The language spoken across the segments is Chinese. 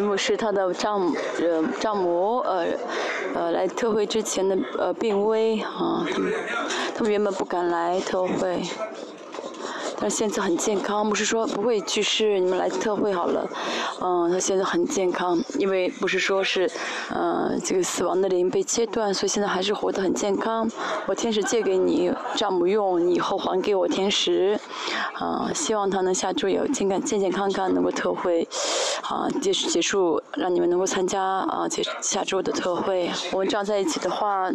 牧师他的丈呃丈母呃呃来特会之前的呃病危啊，他们他们原本不敢来特会。他现在很健康，不是说不会去世，你们来特会好了。嗯，他现在很健康，因为不是说是，嗯，这个死亡的灵被切断，所以现在还是活得很健康。我天使借给你丈母用，你以后还给我天使。啊，希望他能下周有健康健健康康能够特会，啊结束结束，让你们能够参加啊结下周的特会。我们这样在一起的话，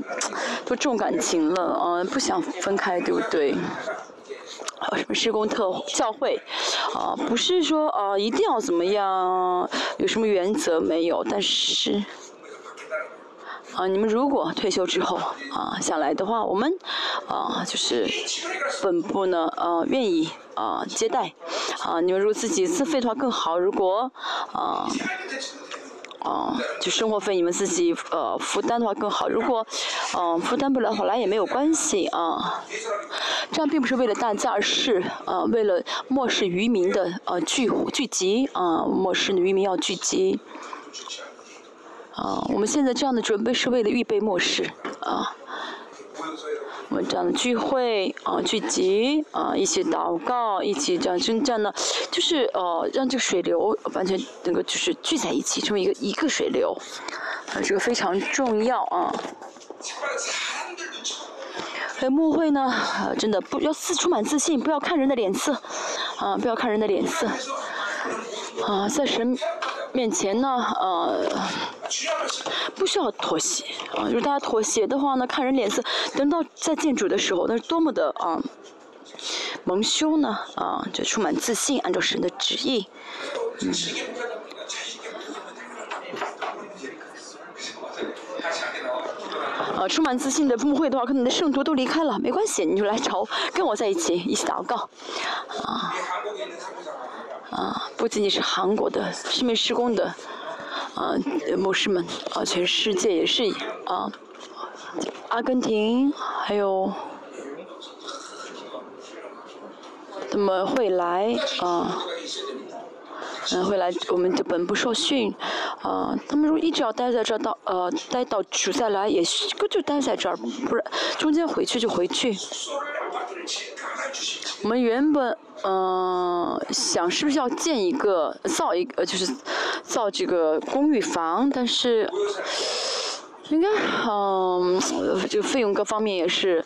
都重感情了，啊不想分开，对不对？呃，什么施工特教会，啊，不是说啊一定要怎么样，有什么原则没有？但是，啊，你们如果退休之后啊想来的话，我们啊就是本部呢呃愿意啊接待，啊你们如果自己自费的话更好，如果啊。啊，就生活费你们自己呃负担的话更好。如果，嗯负担不了的话来也没有关系啊。这样并不是为了大家，而是呃为了漠视渔民的呃聚聚集啊，漠视渔民要聚集。啊，我们现在这样的准备是为了预备末世啊。我们这样的聚会啊，聚集啊，一起祷告，一起这样真正的，就是呃，让这个水流完全能够就是聚在一起，成为一个一个水流，啊，这个非常重要啊。还有幕会呢，真的不要自充满自信，不要看人的脸色，啊，不要看人的脸色，啊，在神面前呢，呃。不需要妥协啊！如果大家妥协的话呢，看人脸色，等到在建筑的时候，那是多么的啊蒙羞呢啊！就充满自信，按照神的旨意，嗯。啊，充满自信的牧会的话，可能你的圣徒都离开了，没关系，你就来找跟我在一起，一起祷告，啊啊！不仅仅是韩国的是没施工的。啊，牧师们，啊，全世界也是啊，阿根廷还有，他们会来啊，嗯，会来我们的本部受训，啊，他们如果一直要待在这儿到呃待到主再来，也就待在这儿，不然中间回去就回去。我们原本嗯想是不是要建一个造一个就是。造这个公寓房，但是应该嗯，这个费用各方面也是，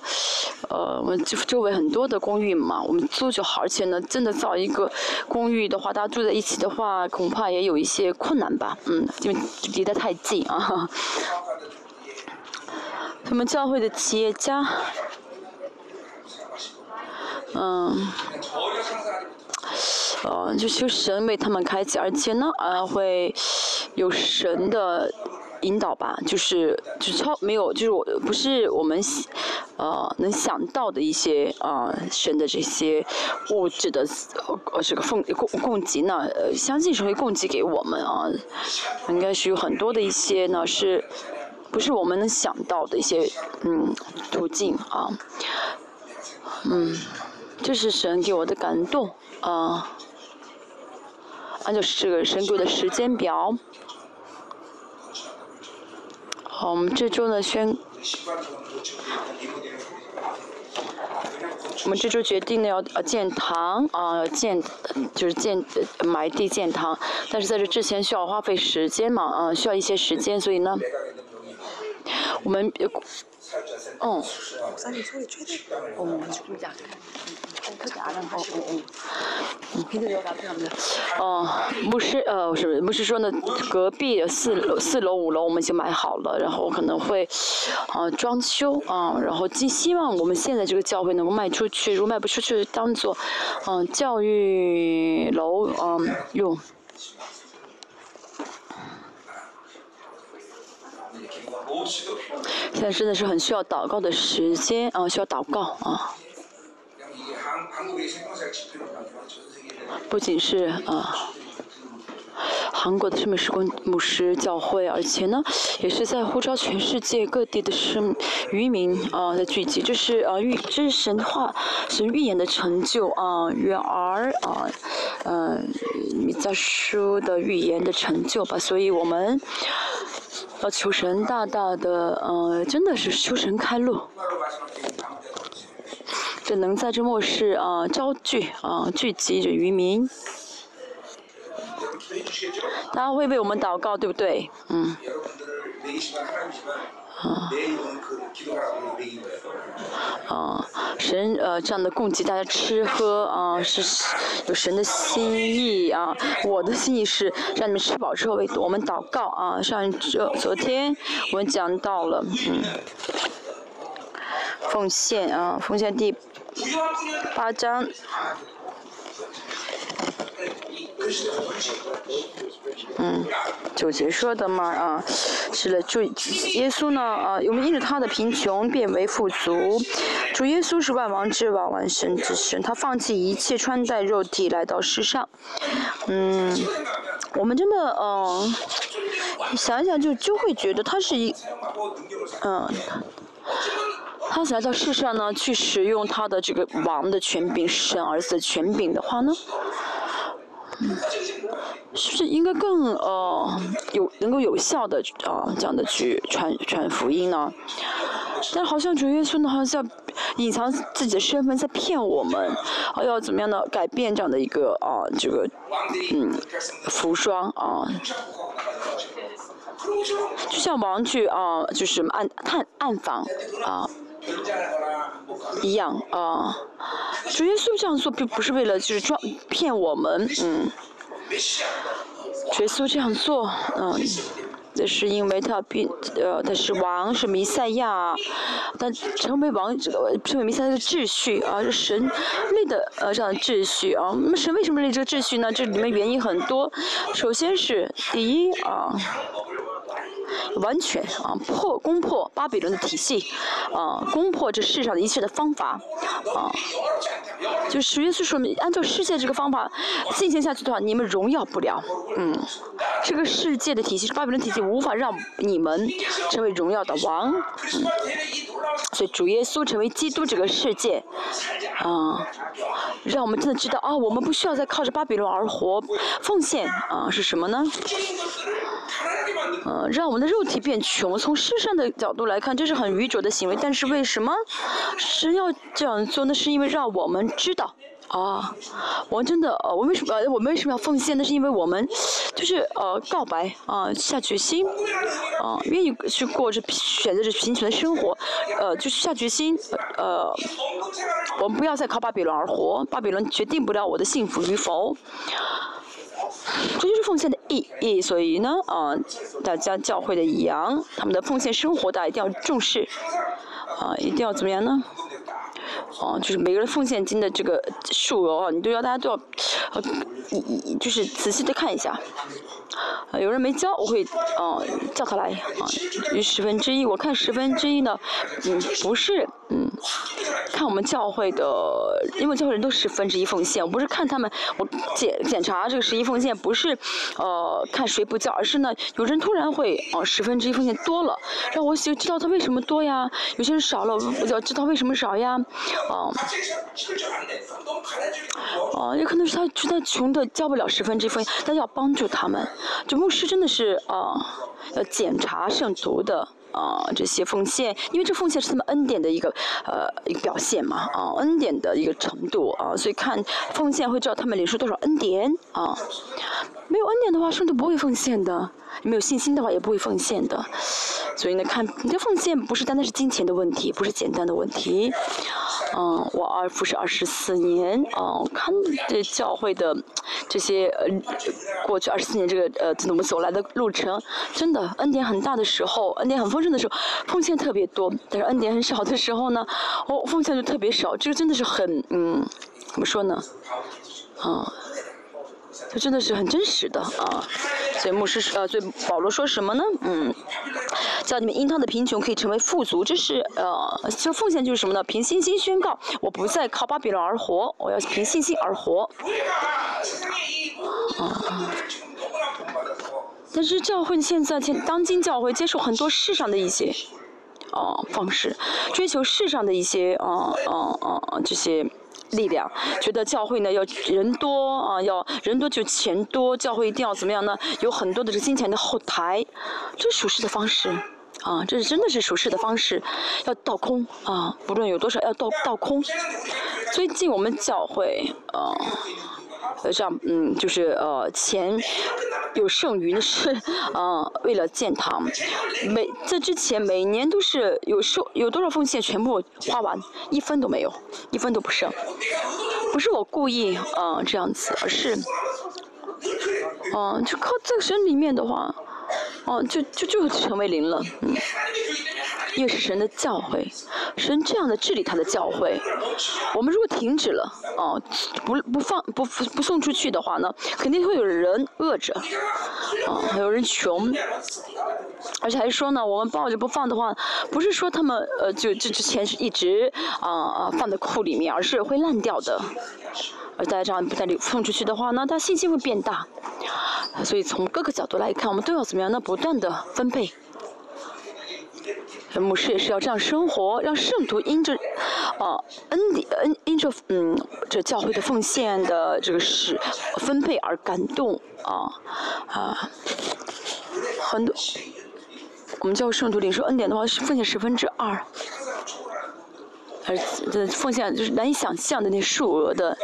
呃，我们就周围很多的公寓嘛，我们租就好，而且呢，真的造一个公寓的话，大家住在一起的话，恐怕也有一些困难吧，嗯，因为离得太近啊。他们教会的企业家，嗯。呃，就求神为他们开启，而且呢，呃，会有神的引导吧，就是就超没有，就是我不是我们呃能想到的一些呃神的这些物质的呃这个奉供供给呢，相信是会供给给我们啊，应该是有很多的一些呢，是不是我们能想到的一些嗯途径啊，嗯，这是神给我的感动啊。按照这个神给我的时间表，好，我们这周呢宣，我们这周决定呢要建堂啊，建就是建埋地建堂，但是在这之前需要花费时间嘛，啊，需要一些时间，所以呢，我们，嗯，哦，牧师，呃，是牧师说呢，隔壁四楼、四楼、五楼我们已经买好了，然后可能会，呃，装修啊，然后寄希望我们现在这个教会能够卖出去，如果卖不出去，当做，嗯，教育楼，嗯，用。现在真的是很需要祷告的时间啊，需要祷告啊。不仅是啊，韩国的圣美时光牧师教会，而且呢，也是在呼召全世界各地的圣渔民啊的聚集，这是啊预，这是神话神预言的成就啊，远儿啊，嗯，米迦书的预言的成就吧，所以我们要求神大大的，呃，真的是求神开路。这能在这末世啊招聚啊聚集着渔民，大家会为我们祷告，对不对？嗯。啊。啊，神呃这样的供给大家吃喝啊，是有神的心意啊。我的心意是让你们吃饱之后为我们祷告啊。上这昨天我们讲到了嗯，奉献啊，奉献第。八章，嗯，九节说的嘛啊，是了，主耶稣呢啊，我们因着他的贫穷变为富足，主耶稣是万王之王，万神之神，他放弃一切穿戴肉体来到世上，嗯，我们真的嗯，想想就就会觉得他是一，嗯。他想来到世上呢，去使用他的这个王的权柄、神儿子的权柄的话呢，是不是应该更呃有能够有效的啊这样的去传传福音呢？但好像主耶稣呢，好像隐藏自己的身份，在骗我们，啊要怎么样的改变这样的一个啊这个嗯服装啊。就像王去啊，就是暗探暗访啊。一样啊，主耶稣这样做并不是为了就是装骗我们，嗯，主耶稣这样做，嗯，这是因为他并呃他是王是弥赛亚，但成为王这个成为弥赛亚的秩序啊是神立的呃这样的秩序啊，那么神为什么立这个秩序呢？这里面原因很多，首先是第一啊。完全啊破攻破巴比伦的体系，啊攻破这世上的一切的方法，啊，就实际是说明，按照世界这个方法进行下去的话，你们荣耀不了，嗯，这个世界的体系是，巴比伦体系无法让你们成为荣耀的王，嗯，所以主耶稣成为基督这个世界，啊，让我们真的知道啊，我们不需要再靠着巴比伦而活，奉献啊是什么呢？嗯，让我们的肉体变穷，从世上的角度来看，这是很愚拙的行为。但是为什么是要这样做呢？是因为让我们知道，啊，我真的，呃，我为什么，我们为什么要奉献？那是因为我们就是呃告白啊，下决心，啊，愿意去过着选择着贫穷的生活，呃，就是下决心，呃，我们不要再靠巴比伦而活，巴比伦决定不了我的幸福与否。这就是奉献的意义，所以呢，啊，大家教会的羊，他们的奉献生活，大家一定要重视，啊，一定要怎么样呢？哦，就是每个人奉献金的这个数额，你都要大家都要，呃，就是仔细的看一下。有人没交，我会嗯叫他来啊，十分之一。我看十分之一呢，嗯，不是嗯，看我们教会的，因为教会人都十分之一奉献，我不是看他们，我检检查这个十一奉献，不是呃看谁不交，而是呢有人突然会哦十分之一奉献多了，让我想知道他为什么多呀？有些人少了，我就要知道为什么少呀？哦，哦，也可能是他觉得穷的交不了十分之一分，但要帮助他们。就牧师真的是啊，要检查圣徒的啊这些奉献，因为这奉献是他们恩典的一个呃一个表现嘛啊恩典的一个程度啊，所以看奉献会知道他们领受多少恩典啊。没有恩典的话，圣徒不会奉献的；没有信心的话，也不会奉献的。所以呢，看你的奉献不是单单是金钱的问题，不是简单的问题。嗯，我二服是二十四年，嗯，看这教会的这些呃，过去二十四年这个呃，我们走来的路程，真的恩典很大的时候，恩典很丰盛的时候，奉献特别多；但是恩典很少的时候呢，哦，奉献就特别少。这个真的是很嗯，怎么说呢？啊。这真的是很真实的啊！所以牧师呃，所以保罗说什么呢？嗯，叫你们因他的贫穷可以成为富足，这是呃，这奉献就是什么呢？凭信心宣告，我不再靠巴比伦而活，我要凭信心而活。但是教会现在，现当今教会接受很多世上的一些，哦方式，追求世上的一些，哦哦哦这些力量，觉得教会呢要人多啊，要人多就钱多，教会一定要怎么样呢？有很多的这金钱的后台，这是属实的方式，啊，这是真的是属实的方式，要倒空啊，不论有多少要倒倒空。最近我们教会，啊。呃，这样，嗯，就是呃，钱有剩余的是，嗯，为了建堂，每在之前每年都是有收有多少奉献全部花完，一分都没有，一分都不剩，不是我故意嗯这样子，而是，嗯，就靠这个神里面的话。哦，就就就成为零了，嗯，因为是神的教诲，神这样的治理他的教诲。我们如果停止了，哦，不不放不不送出去的话呢，肯定会有人饿着，啊，有人穷，而且还说呢，我们抱着不放的话，不是说他们呃就这这钱是一直啊啊放在库里面，而是会烂掉的。而大家这样不再流送出去的话，那他信心会变大。所以从各个角度来看，我们都要怎么样？呢？不断的分配。牧师也是要这样生活，让圣徒因着，啊，恩恩因着嗯这教会的奉献的这个是分配而感动啊啊，很多我们教圣徒领受恩典的话是奉献十分之二，而这奉献就是难以想象的那数额的。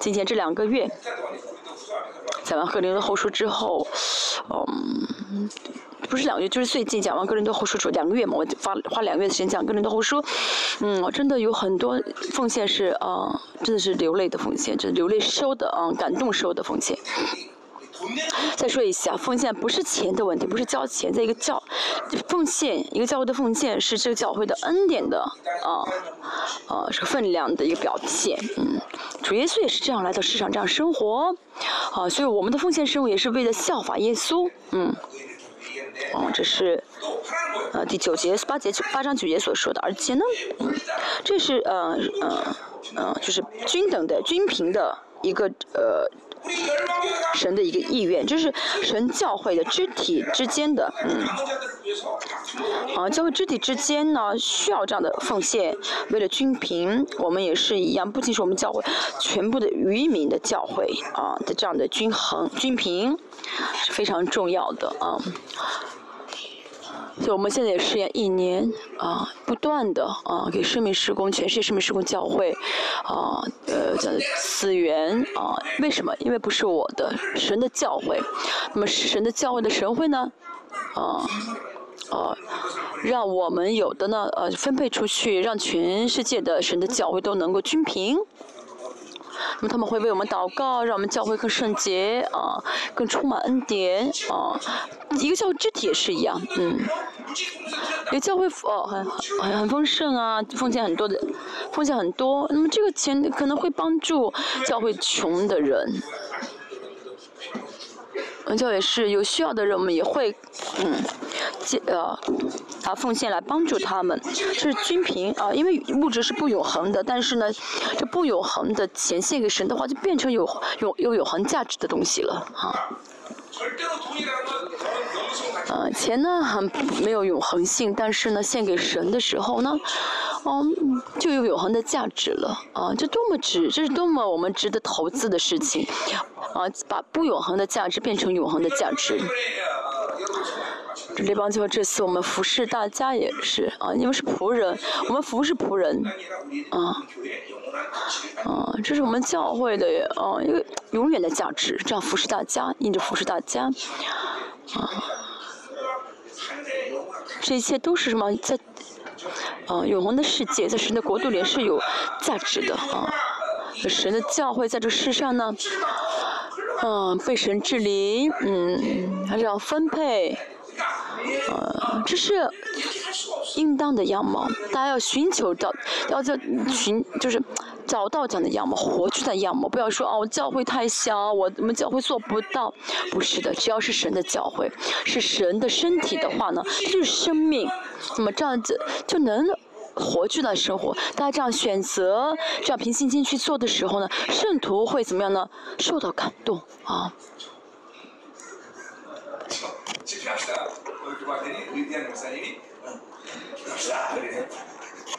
今天这两个月。讲完《格林的后书》之后，嗯，不是两个月，就是最近讲完《格林的后书》出两个月嘛，我就花花两个月的时间讲《格林的后书》，嗯，我真的有很多奉献是啊，真的是流泪的奉献，真的流泪收的啊，感动收的奉献。再说一下，奉献不是钱的问题，不是交钱，在一个教奉献，一个教会的奉献是这个教会的恩典的啊啊这个分量的一个表现。嗯，主耶稣也是这样来到世上这样生活，啊，所以我们的奉献生活也是为了效法耶稣。嗯，哦，这是呃第九节八节八章九节所说的，而且呢，嗯，这是呃呃呃就是均等的均平的一个呃。神的一个意愿，就是神教会的肢体之间的，嗯，啊，教会肢体之间呢需要这样的奉献，为了均平，我们也是一样，不仅是我们教会全部的渔民的教会啊的这样的均衡均平是非常重要的啊。所以我们现在也试验一年啊，不断的啊，给生命施工，全世界生命施工教会啊，呃，这样的资源啊，为什么？因为不是我的神的教会，那么神的教会的神会呢，啊，啊，让我们有的呢，呃，分配出去，让全世界的神的教会都能够均平。那么他们会为我们祷告，让我们教会更圣洁啊，更充满恩典啊。一个教会肢体也是一样，嗯，一个教会哦很很很丰盛啊，奉献很多的，奉献很多。那么这个钱可能会帮助教会穷的人。宗，教也是有需要的人，我们也会，嗯，借呃，啊奉献来帮助他们，这是均平啊。因为物质是不永恒的，但是呢，这不永恒的钱献给神的话，就变成有有有永恒价值的东西了，哈。钱呢很没有永恒性，但是呢，献给神的时候呢，嗯，就有永恒的价值了，啊，这多么值，这是多么我们值得投资的事情，啊，把不永恒的价值变成永恒的价值。这列邦教会这次我们服侍大家也是，啊，你们是仆人，我们服侍仆人，啊，啊，这是我们教会的，啊，一个永远的价值，这样服侍大家，印着服侍大家，啊。这一切都是什么？在，呃，永恒的世界，在神的国度里是有价值的啊。神的教会在这世上呢，嗯，被神治理，嗯，还是要分配，呃，这是应当的样貌。大家要寻求到，要在寻，就是。找到这样的样貌，活出的样貌，不要说哦，教会太小，我我们教会做不到。不是的，只要是神的教会，是神的身体的话呢，就是生命。那么这样子就能活出来生活。大家这样选择，这样凭信心去做的时候呢，圣徒会怎么样呢？受到感动啊。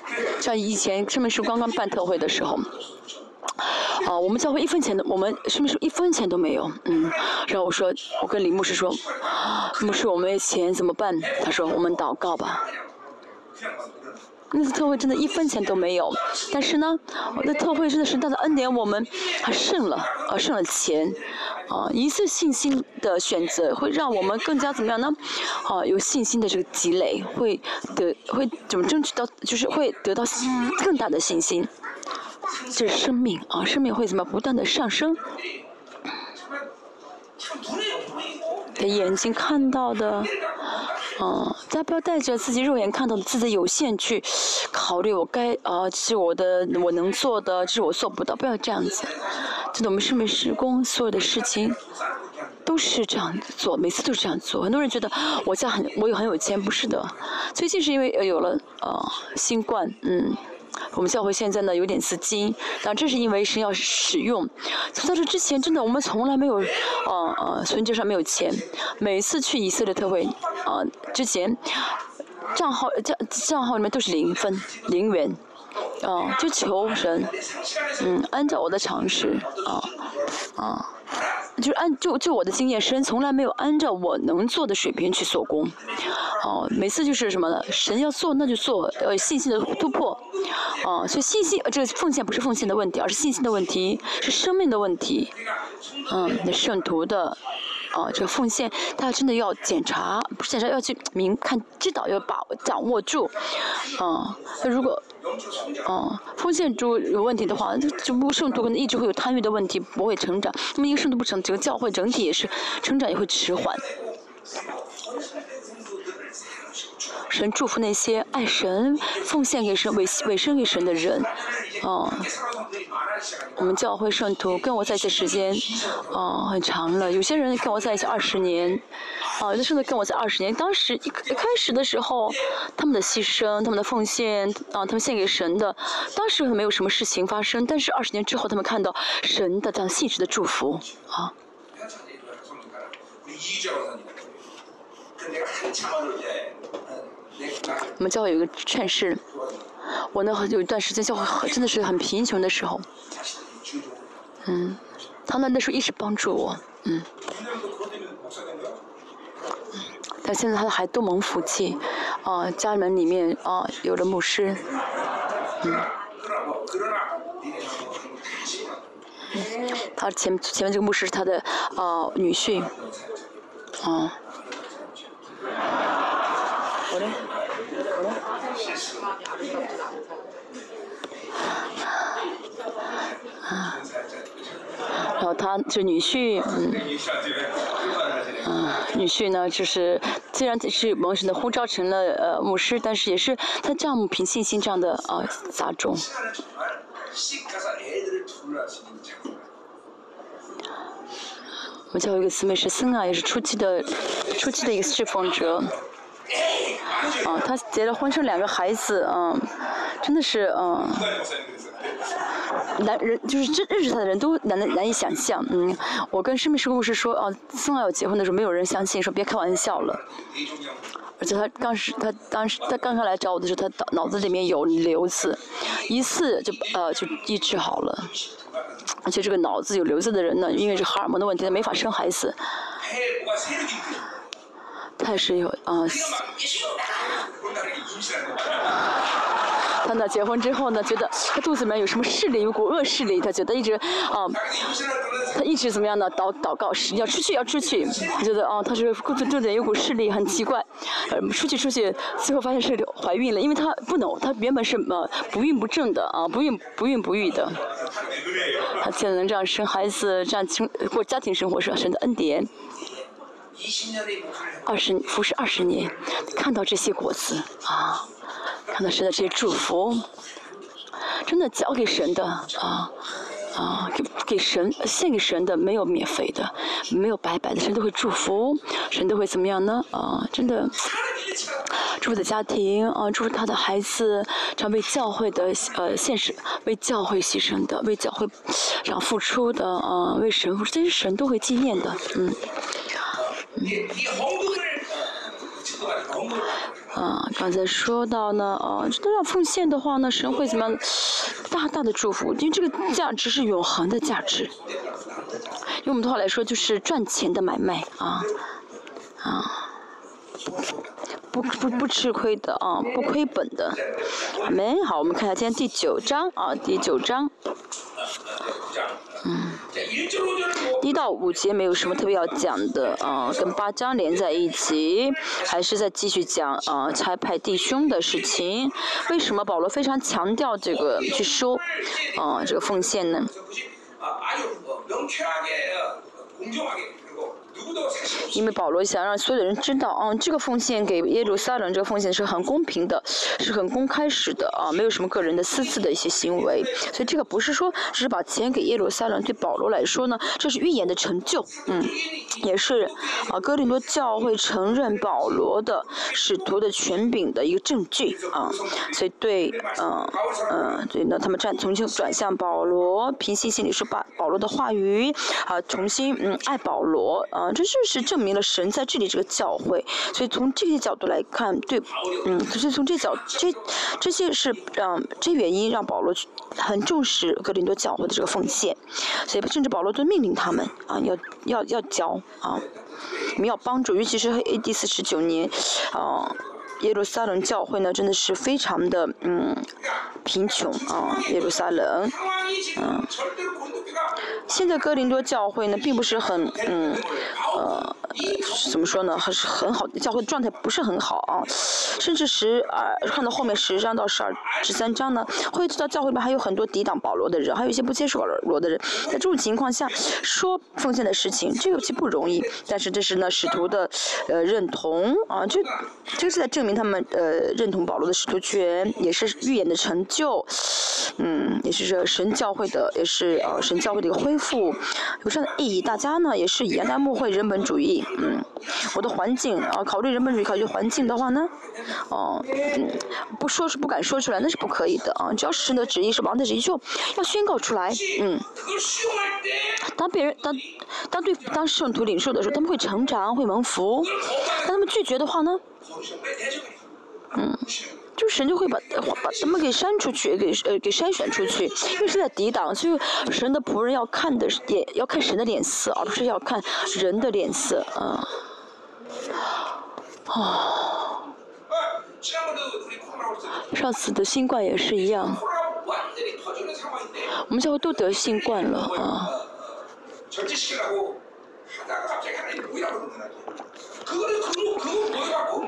像以前圣明书刚刚办特会的时候，啊，我们教会一分钱都，我们是不是一分钱都没有，嗯，然后我说，我跟李牧师说，牧师我们没钱怎么办？他说我们祷告吧。那次特会真的一分钱都没有，但是呢，那特会真的是大的恩典，我们还剩了，啊，剩了钱，啊，一次信心的选择会让我们更加怎么样呢？啊，有信心的这个积累，会得会怎么争取到，就是会得到更大的信心，这是生命啊，生命会怎么不断的上升？的眼睛看到的。嗯，大家不要带着自己肉眼看到的自己有限去 考虑我该啊，是我的我能做的，这是我做不到，不要这样子。真的，我们是没施工所有的事情都是这样做，每次都是这样做。很多人觉得 我家很，我有很有钱，不是的。最近是因为有了呃新冠，嗯。我们教会现在呢有点资金，但这是因为是要使用。在这之前，真的我们从来没有，呃呃，存折上没有钱。每次去以色列特会，啊，之前账号账账号里面都是零分零元，呃，就求神，嗯，按照我的常识，啊啊。就是按就就我的经验，神从来没有按照我能做的水平去做工，哦，每次就是什么呢？神要做那就做，呃，信心的突破，哦，所以信心这个奉献不是奉献的问题，而是信心的问题，是生命的问题，嗯，那圣徒的。啊，这个奉献，他真的要检查，不是检查，要去明看、知道，要把掌握住。啊，那如果，啊，奉献主有问题的话，就就不圣徒可能一直会有贪欲的问题，不会成长。那么一个圣徒不成，整个教会整体也是成长也会迟缓。神祝福那些爱神、奉献给神、委委身给神的人，哦，我们教会圣徒跟我在一起时间，哦，很长了。有些人跟我在一起二十年，哦，有的圣徒跟我在二十年。当时一一开始的时候，他们的牺牲、他们的奉献，啊，他们献给神的，当时没有什么事情发生。但是二十年之后，他们看到神的这样信实的祝福，啊。我们教会有一个劝世，我呢有一段时间教会真的是很贫穷的时候，嗯，他呢那时候一直帮助我，嗯，但现在他的还多蒙福气，啊，家门里面啊有了牧师，嗯，他前前面这个牧师是他的啊女婿，啊嘞，我嘞。啊，然后他这女婿，嗯，啊，女婿呢，就是虽然是蒙神的呼召成了呃牧师，但是也是他丈母凭信心这样的啊杂种。我们教有一个姊妹是森啊，也是初期的初期的一个侍奉者。啊，他结了婚，生两个孩子，嗯，真的是，嗯，男人就是真认识他的人都难难以想象，嗯，我跟生命师公是说，啊，宋爱要结婚的时候，没有人相信，说别开玩笑了，而且他当时他当时他刚刚来找我的时候，他脑脑子里面有瘤子，一次就呃就医治好了，而且这个脑子有瘤子的人呢，因为是荷尔蒙的问题，他没法生孩子。他是有啊，他呢结婚之后呢，觉得他肚子里面有什么势力，有股恶势力，他觉得一直啊，他一直怎么样呢？祷祷告是要出去要出去，他觉得啊，他是肚子肚子有股势力，很奇怪，出去出去，最后发现是怀孕了，因为他不能，他原本是呃不孕不正的啊，不孕不孕不育的，他现在能这样生孩子，这样生过家庭生活是神的恩典。二十服侍二十年，看到这些果子啊，看到神的这些祝福，真的交给神的啊啊，给给神献给神的没有免费的，没有白白的，神都会祝福，神都会怎么样呢？啊，真的祝福的家庭啊，祝福他的孩子，这样为教会的呃现实，为教会牺牲的，为教会这样付出的啊，为神付，这些神都会纪念的，嗯。啊，刚才说到呢，啊，这都要奉献的话呢，神会怎么样？大大的祝福，因为这个价值是永恒的价值。用我们的话来说，就是赚钱的买卖啊，啊，不不不吃亏的啊，不亏本的。没好，我们看一下今天第九章啊，第九章。嗯，一到五节没有什么特别要讲的啊，跟八章连在一起，还是在继续讲啊，拆派弟兄的事情。为什么保罗非常强调这个去收啊这个奉献呢？因为保罗想让所有的人知道，啊，这个奉献给耶路撒冷这个奉献是很公平的，是很公开式的，啊，没有什么个人的私自的一些行为，所以这个不是说只是把钱给耶路撒冷，对保罗来说呢，这是预言的成就，嗯，也是啊，哥林多教会承认保罗的使徒的权柄的一个证据，啊，所以对，嗯嗯，所以呢，他们转重新转向保罗，平息心里说把保罗的话语，啊，重新嗯爱保罗，啊，这就是证明。了神在这里这个教会，所以从这些角度来看，对，嗯，可是从这角这这些是让这原因让保罗很重视格林多教会的这个奉献，所以甚至保罗都命令他们啊，要要要教啊，我们要帮助，尤其是 A.D. 四十九年啊。耶路撒冷教会呢，真的是非常的嗯贫穷啊，耶路撒冷，嗯，现在哥林多教会呢，并不是很嗯呃怎么说呢，还是很好的教会状态不是很好啊，甚至十啊看到后面十章到十二十三章呢，会知道教会里面还有很多抵挡保罗的人，还有一些不接受保罗的人，在这种情况下说奉献的事情，这个其不容易，但是这是呢使徒的呃认同啊，这这是在证。明他们呃认同保罗的使徒权，也是预言的成就，嗯，也是这神教会的，也是呃神教会的一个恢复，有这样的意义。大家呢也是以大牧会人本主义，嗯，我的环境啊，考虑人本主义，考虑环境的话呢，哦，嗯，不说是不敢说出来，那是不可以的啊。只要神的旨意是王的旨意，就要宣告出来，嗯。当别人当当对当圣徒领受的时候，他们会成长，会蒙福。当他们拒绝的话呢？嗯，就神就会把把他们给删出去，给呃给筛选出去，因为是在抵挡，所以神的仆人要看的是脸，要看神的脸色，而不是要看人的脸色啊。哦，上次的新冠也是一样，我们教会都得新冠了啊。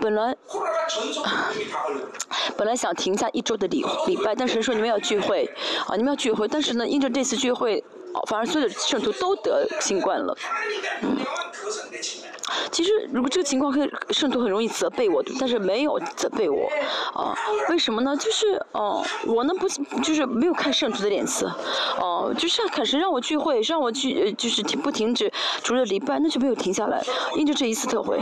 本来本来想停下一周的礼礼拜，但是说你们要聚会，啊，你们要聚会，但是呢，因着这次聚会，反而所有的圣徒都得新冠了，嗯。其实，如果这个情况，可以圣徒很容易责备我，但是没有责备我，啊，为什么呢？就是，哦，我呢不，就是没有看圣徒的脸色，哦，就是开始让我聚会，让我去，就是不停止除了礼拜，那就没有停下来，因就这一次特会，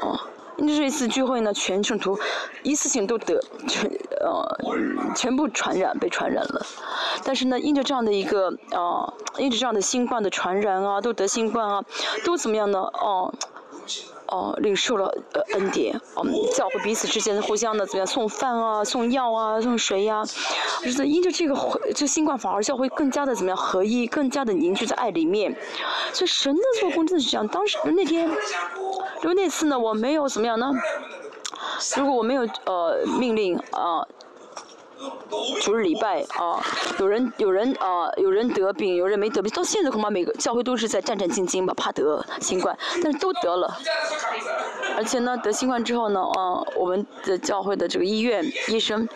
哦，这一次聚会呢，全圣徒一次性都得全，呃，全部传染被传染了，但是呢，因着这样的一个，啊，因着这样的新冠的传染啊，都得新冠啊，都怎么样呢？哦。哦，领受了呃恩典，嗯，教会彼此之间互相的怎么样送饭啊，送药啊，送水呀，就是因着这个就新冠反而教会更加的怎么样合一，更加的凝聚在爱里面，所以神的做工真的是这样。当时那天，就那次呢，我没有怎么样呢？如果我没有呃命令啊。主日礼拜啊，有人有人啊，有人得病，有人没得病。到现在恐怕每个教会都是在战战兢兢吧，怕得新冠，但是都得了。而且呢，得新冠之后呢，啊，我们的教会的这个医院医生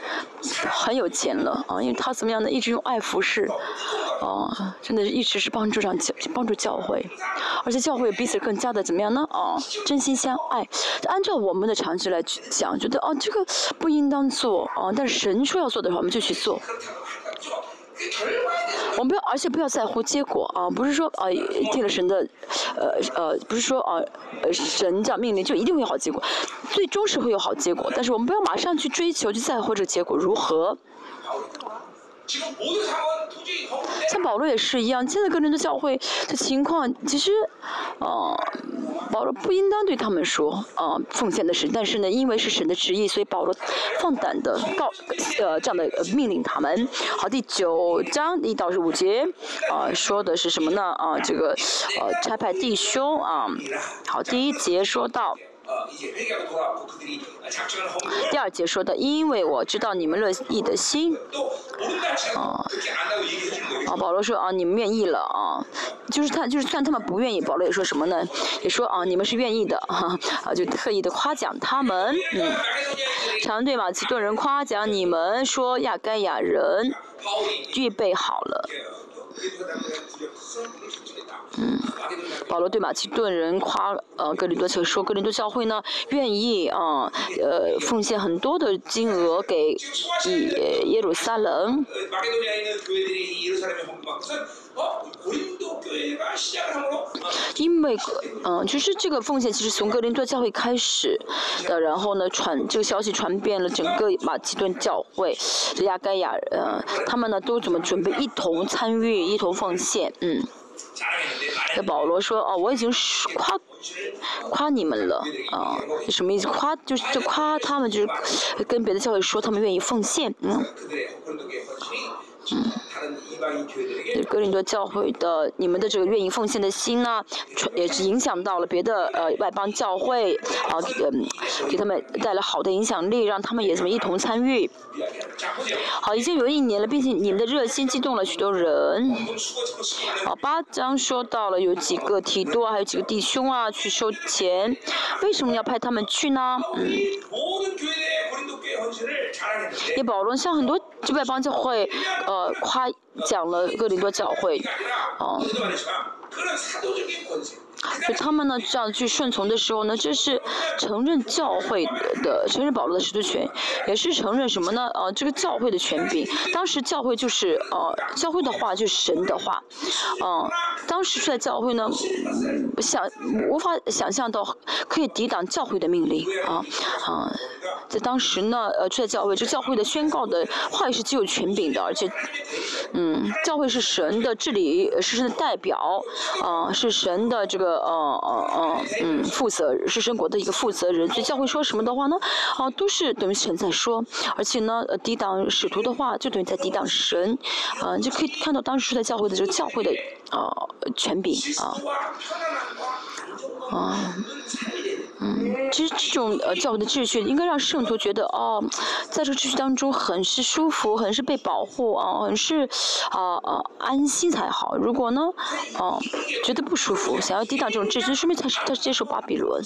很有钱了啊，因为他怎么样呢？一直用爱服侍，啊，真的是一直是帮助上教帮助教会，而且教会彼此更加的怎么样呢？啊，真心相爱。按照我们的常识来讲，觉得啊，这个不应当做啊，但是神说要做的话，我们就去做。我们不要，而且不要在乎结果啊！不是说啊，听了神的，呃呃，不是说啊，呃，神叫命令就一定会有好结果，最终是会有好结果。但是我们不要马上去追求，去在乎这个结果如何。像保罗也是一样，现在个人的教会的情况，其实，哦，保罗不应当对他们说啊奉献的事，但是呢，因为是神的旨意，所以保罗放胆的告呃这样的命令他们。好，第九章一到十五节啊说的是什么呢？啊这个呃差派弟兄啊，好第一节说到。第二节说的，因为我知道你们乐意的心，啊，啊，保罗说啊，你们愿意了啊，就是他，就是算他们不愿意，保罗也说什么呢？也说啊，你们是愿意的，哈，啊，就特意的夸奖他们，嗯，常对马其顿人夸奖你们，说亚该亚人预备好了。嗯，保罗对马其顿人夸呃格林多教说，格林多教会呢愿意啊呃奉献很多的金额给耶耶路撒冷。因为嗯，其实这个奉献其实从格林多教会开始的，然后呢传这个消息传遍了整个马其顿教会，亚该亚呃他们呢都怎么准备一同参与一同奉献嗯。那保罗说：“哦，我已经夸夸你们了，啊，什么意思？夸就是就夸他们，就是跟别的教会说他们愿意奉献，嗯，嗯。”格林多教会的你们的这个愿意奉献的心呢，也是影响到了别的呃外邦教会，啊，嗯，给他们带来好的影响力，让他们也这么一同参与。好，已经有一年了，并且你们的热心激动了许多人。好，八章说到了有几个提多，还有几个弟兄啊去收钱，为什么要派他们去呢？嗯。也保罗像很多就外邦教会，呃，夸讲了哥林多教会，哦。就他们呢，这样去顺从的时候呢，这是承认教会的，承认保罗的使徒权，也是承认什么呢？呃，这个教会的权柄。当时教会就是呃，教会的话就是神的话，嗯，当时在教会呢，想无法想象到可以抵挡教会的命令啊啊，在当时呢，呃，在教会，这教会的宣告的话语是具有权柄的，而且，嗯，教会是神的治理，是神的代表，啊，是神的这个。呃呃呃嗯，负责是神国的一个负责人，所以教会说什么的话呢？啊，都是等于神在说，而且呢，呃，抵挡使徒的话，就等于在抵挡神，啊，就可以看到当时在教会的这个教会的啊权柄啊，啊。其实这种呃教会的秩序应该让圣徒觉得哦，在这个秩序当中很是舒服，很是被保护啊，很是啊啊安心才好。如果呢，哦觉得不舒服，想要抵挡这种秩序，说明他是他接受巴比伦。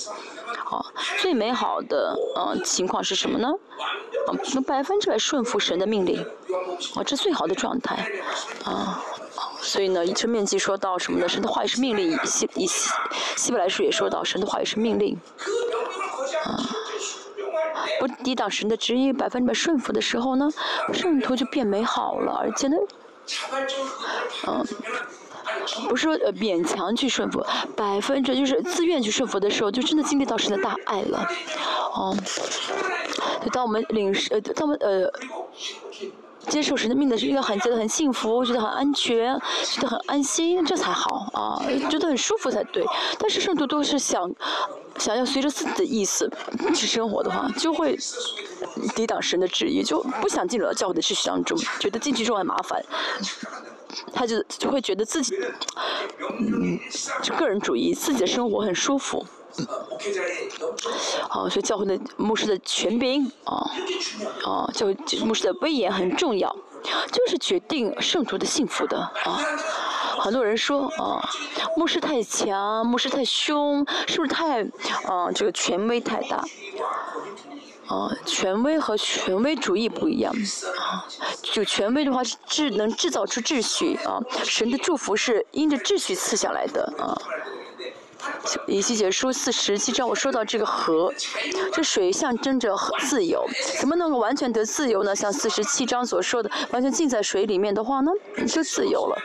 好，最美好的嗯情况是什么呢？啊，百分之百顺服神的命令，啊，这最好的状态啊。所以呢，一称面积说到什么呢？神的话语是命令，希以希希伯来书也说到，神的话语是命令。不抵挡神的旨意，百分之百顺服的时候呢，圣徒就变美好了，而且呢，嗯，不是说勉强去顺服，百分之就是自愿去顺服的时候，就真的经历到神的大爱了。哦，就当我们领呃，当我们呃。接受神的命的是一个很觉得很幸福，觉得很安全，觉得很安心，这才好啊，觉得很舒服才对。但是圣徒都是想想要随着自己的意思去生活的话，就会抵挡神的旨意，就不想进入到教会的秩序当中，觉得进去之后很麻烦，他就就会觉得自己嗯，个人主义，自己的生活很舒服。好，所以教会的牧师的权柄啊，啊，教会牧师的威严很重要，就是决定圣徒的幸福的啊。很多人说啊，牧师太强，牧师太凶，是不是太啊？这个权威太大啊？权威和权威主义不一样啊。就权威的话是智能制造出秩序啊，神的祝福是因着秩序赐下来的啊。以西结书四十七章，我说到这个河，这水象征着自由，怎么能够完全得自由呢？像四十七章所说的，完全浸在水里面的话呢，就自由了，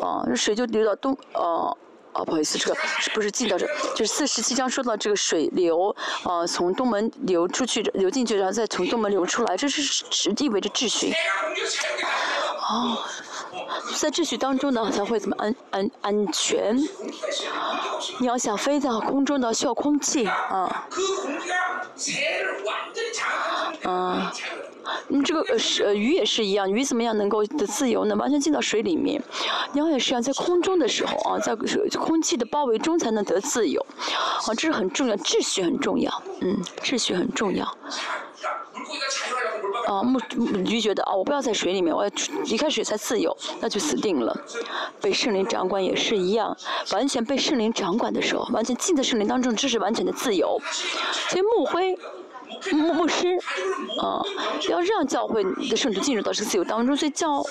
啊，这水就流到东，呃，哦，不好意思，这个不是进到这，就是四十七章说到这个水流，啊，从东门流出去，流进去，然后再从东门流出来，这是是意味着秩序。哦，在秩序当中呢，才会怎么安安安全？你要想飞在空中的，需要空气啊。啊，你这个呃是呃鱼也是一样，鱼怎么样能够的自由呢？完全进到水里面。鸟也是一样，在空中的时候啊，在空气的包围中才能得自由。啊，这是很重要，秩序很重要，嗯，秩序很重要。啊，木鱼觉得啊，我不要在水里面，我要离开水才自由，那就死定了。被圣灵掌管也是一样，完全被圣灵掌管的时候，完全浸在圣灵当中，这是完全的自由。所以牧灰、牧牧师，啊，要让教会的圣徒进入到这个自由当中。所以教，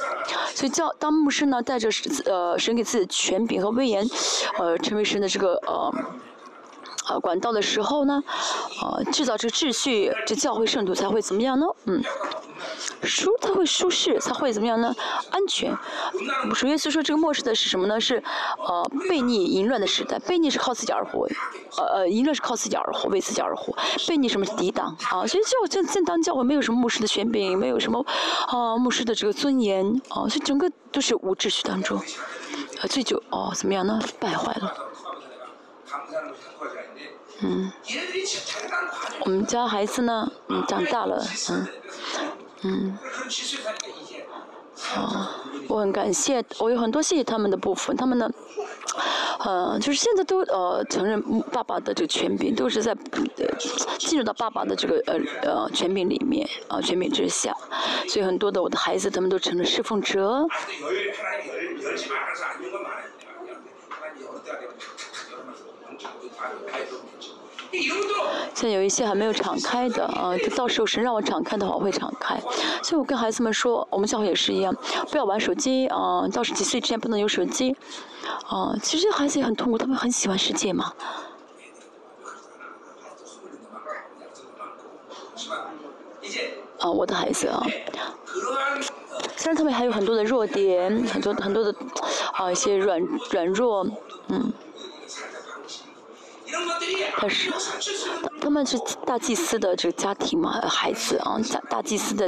所以教当牧师呢，带着呃神给自己的权柄和威严，呃，成为神的这个呃。啊，管道的时候呢，啊，制造这个秩序，这教会圣徒才会怎么样呢？嗯，舒，他会舒适，才会怎么样呢？安全。主耶稣说，这个末世的是什么呢？是，呃，悖逆淫乱的时代。悖逆是靠自己而活，呃呃，淫乱是靠自己而活，为自己而活。悖逆什么抵挡？啊，所以教正正当教会没有什么牧师的权柄，没有什么啊牧师的这个尊严，啊，所以整个都是无秩序当中，啊，这就哦怎么样呢？败坏了。嗯，我们家孩子呢，嗯，长大了，嗯，嗯，啊，我很感谢，我有很多谢谢他们的部分，他们呢，呃，就是现在都呃承认爸爸的这个权柄，都是在呃进入到爸爸的这个呃呃权柄里面啊权柄之下，所以很多的我的孩子他们都成了侍奉者。现在有一些还没有敞开的啊，到时候神让我敞开的话，我会敞开。所以我跟孩子们说，我们教会也是一样，不要玩手机啊，到十几岁之前不能有手机啊。其实孩子也很痛苦，他们很喜欢世界嘛。啊，我的孩子啊，虽然他们还有很多的弱点，很多很多的啊一些软软弱，嗯。但是，他们是大祭司的这个家庭嘛，孩子啊，大大祭司的，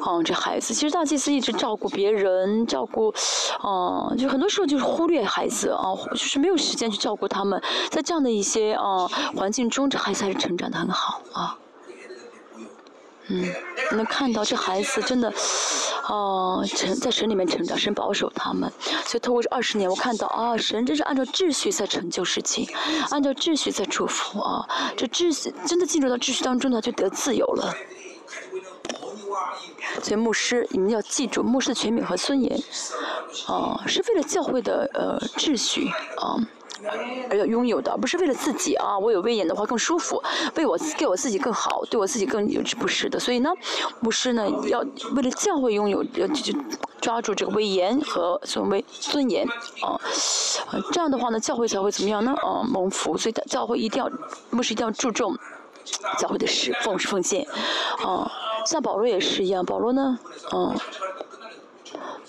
啊，这孩子，其实大祭司一直照顾别人，照顾，啊，就很多时候就是忽略孩子啊，就是没有时间去照顾他们，在这样的一些啊环境中，这孩子还是成长的很好啊。嗯，能看到这孩子真的，哦，成在神里面成长，神保守他们，所以透过这二十年，我看到啊，神真是按照秩序在成就事情，按照秩序在祝福啊，这秩序真的进入到秩序当中呢，就得自由了。所以牧师，你们要记住，牧师的权柄和尊严，啊，是为了教会的呃秩序啊。而要拥有的，不是为了自己啊！我有威严的话更舒服，为我给我自己更好，对我自己更有不是的。所以呢，牧师呢要为了教会拥有，要就抓住这个威严和尊威尊严啊！这样的话呢，教会才会怎么样呢？啊，蒙福。所以教会一定要，牧师一定要注重教会的侍奉是奉献啊。像保罗也是一样，保罗呢，嗯，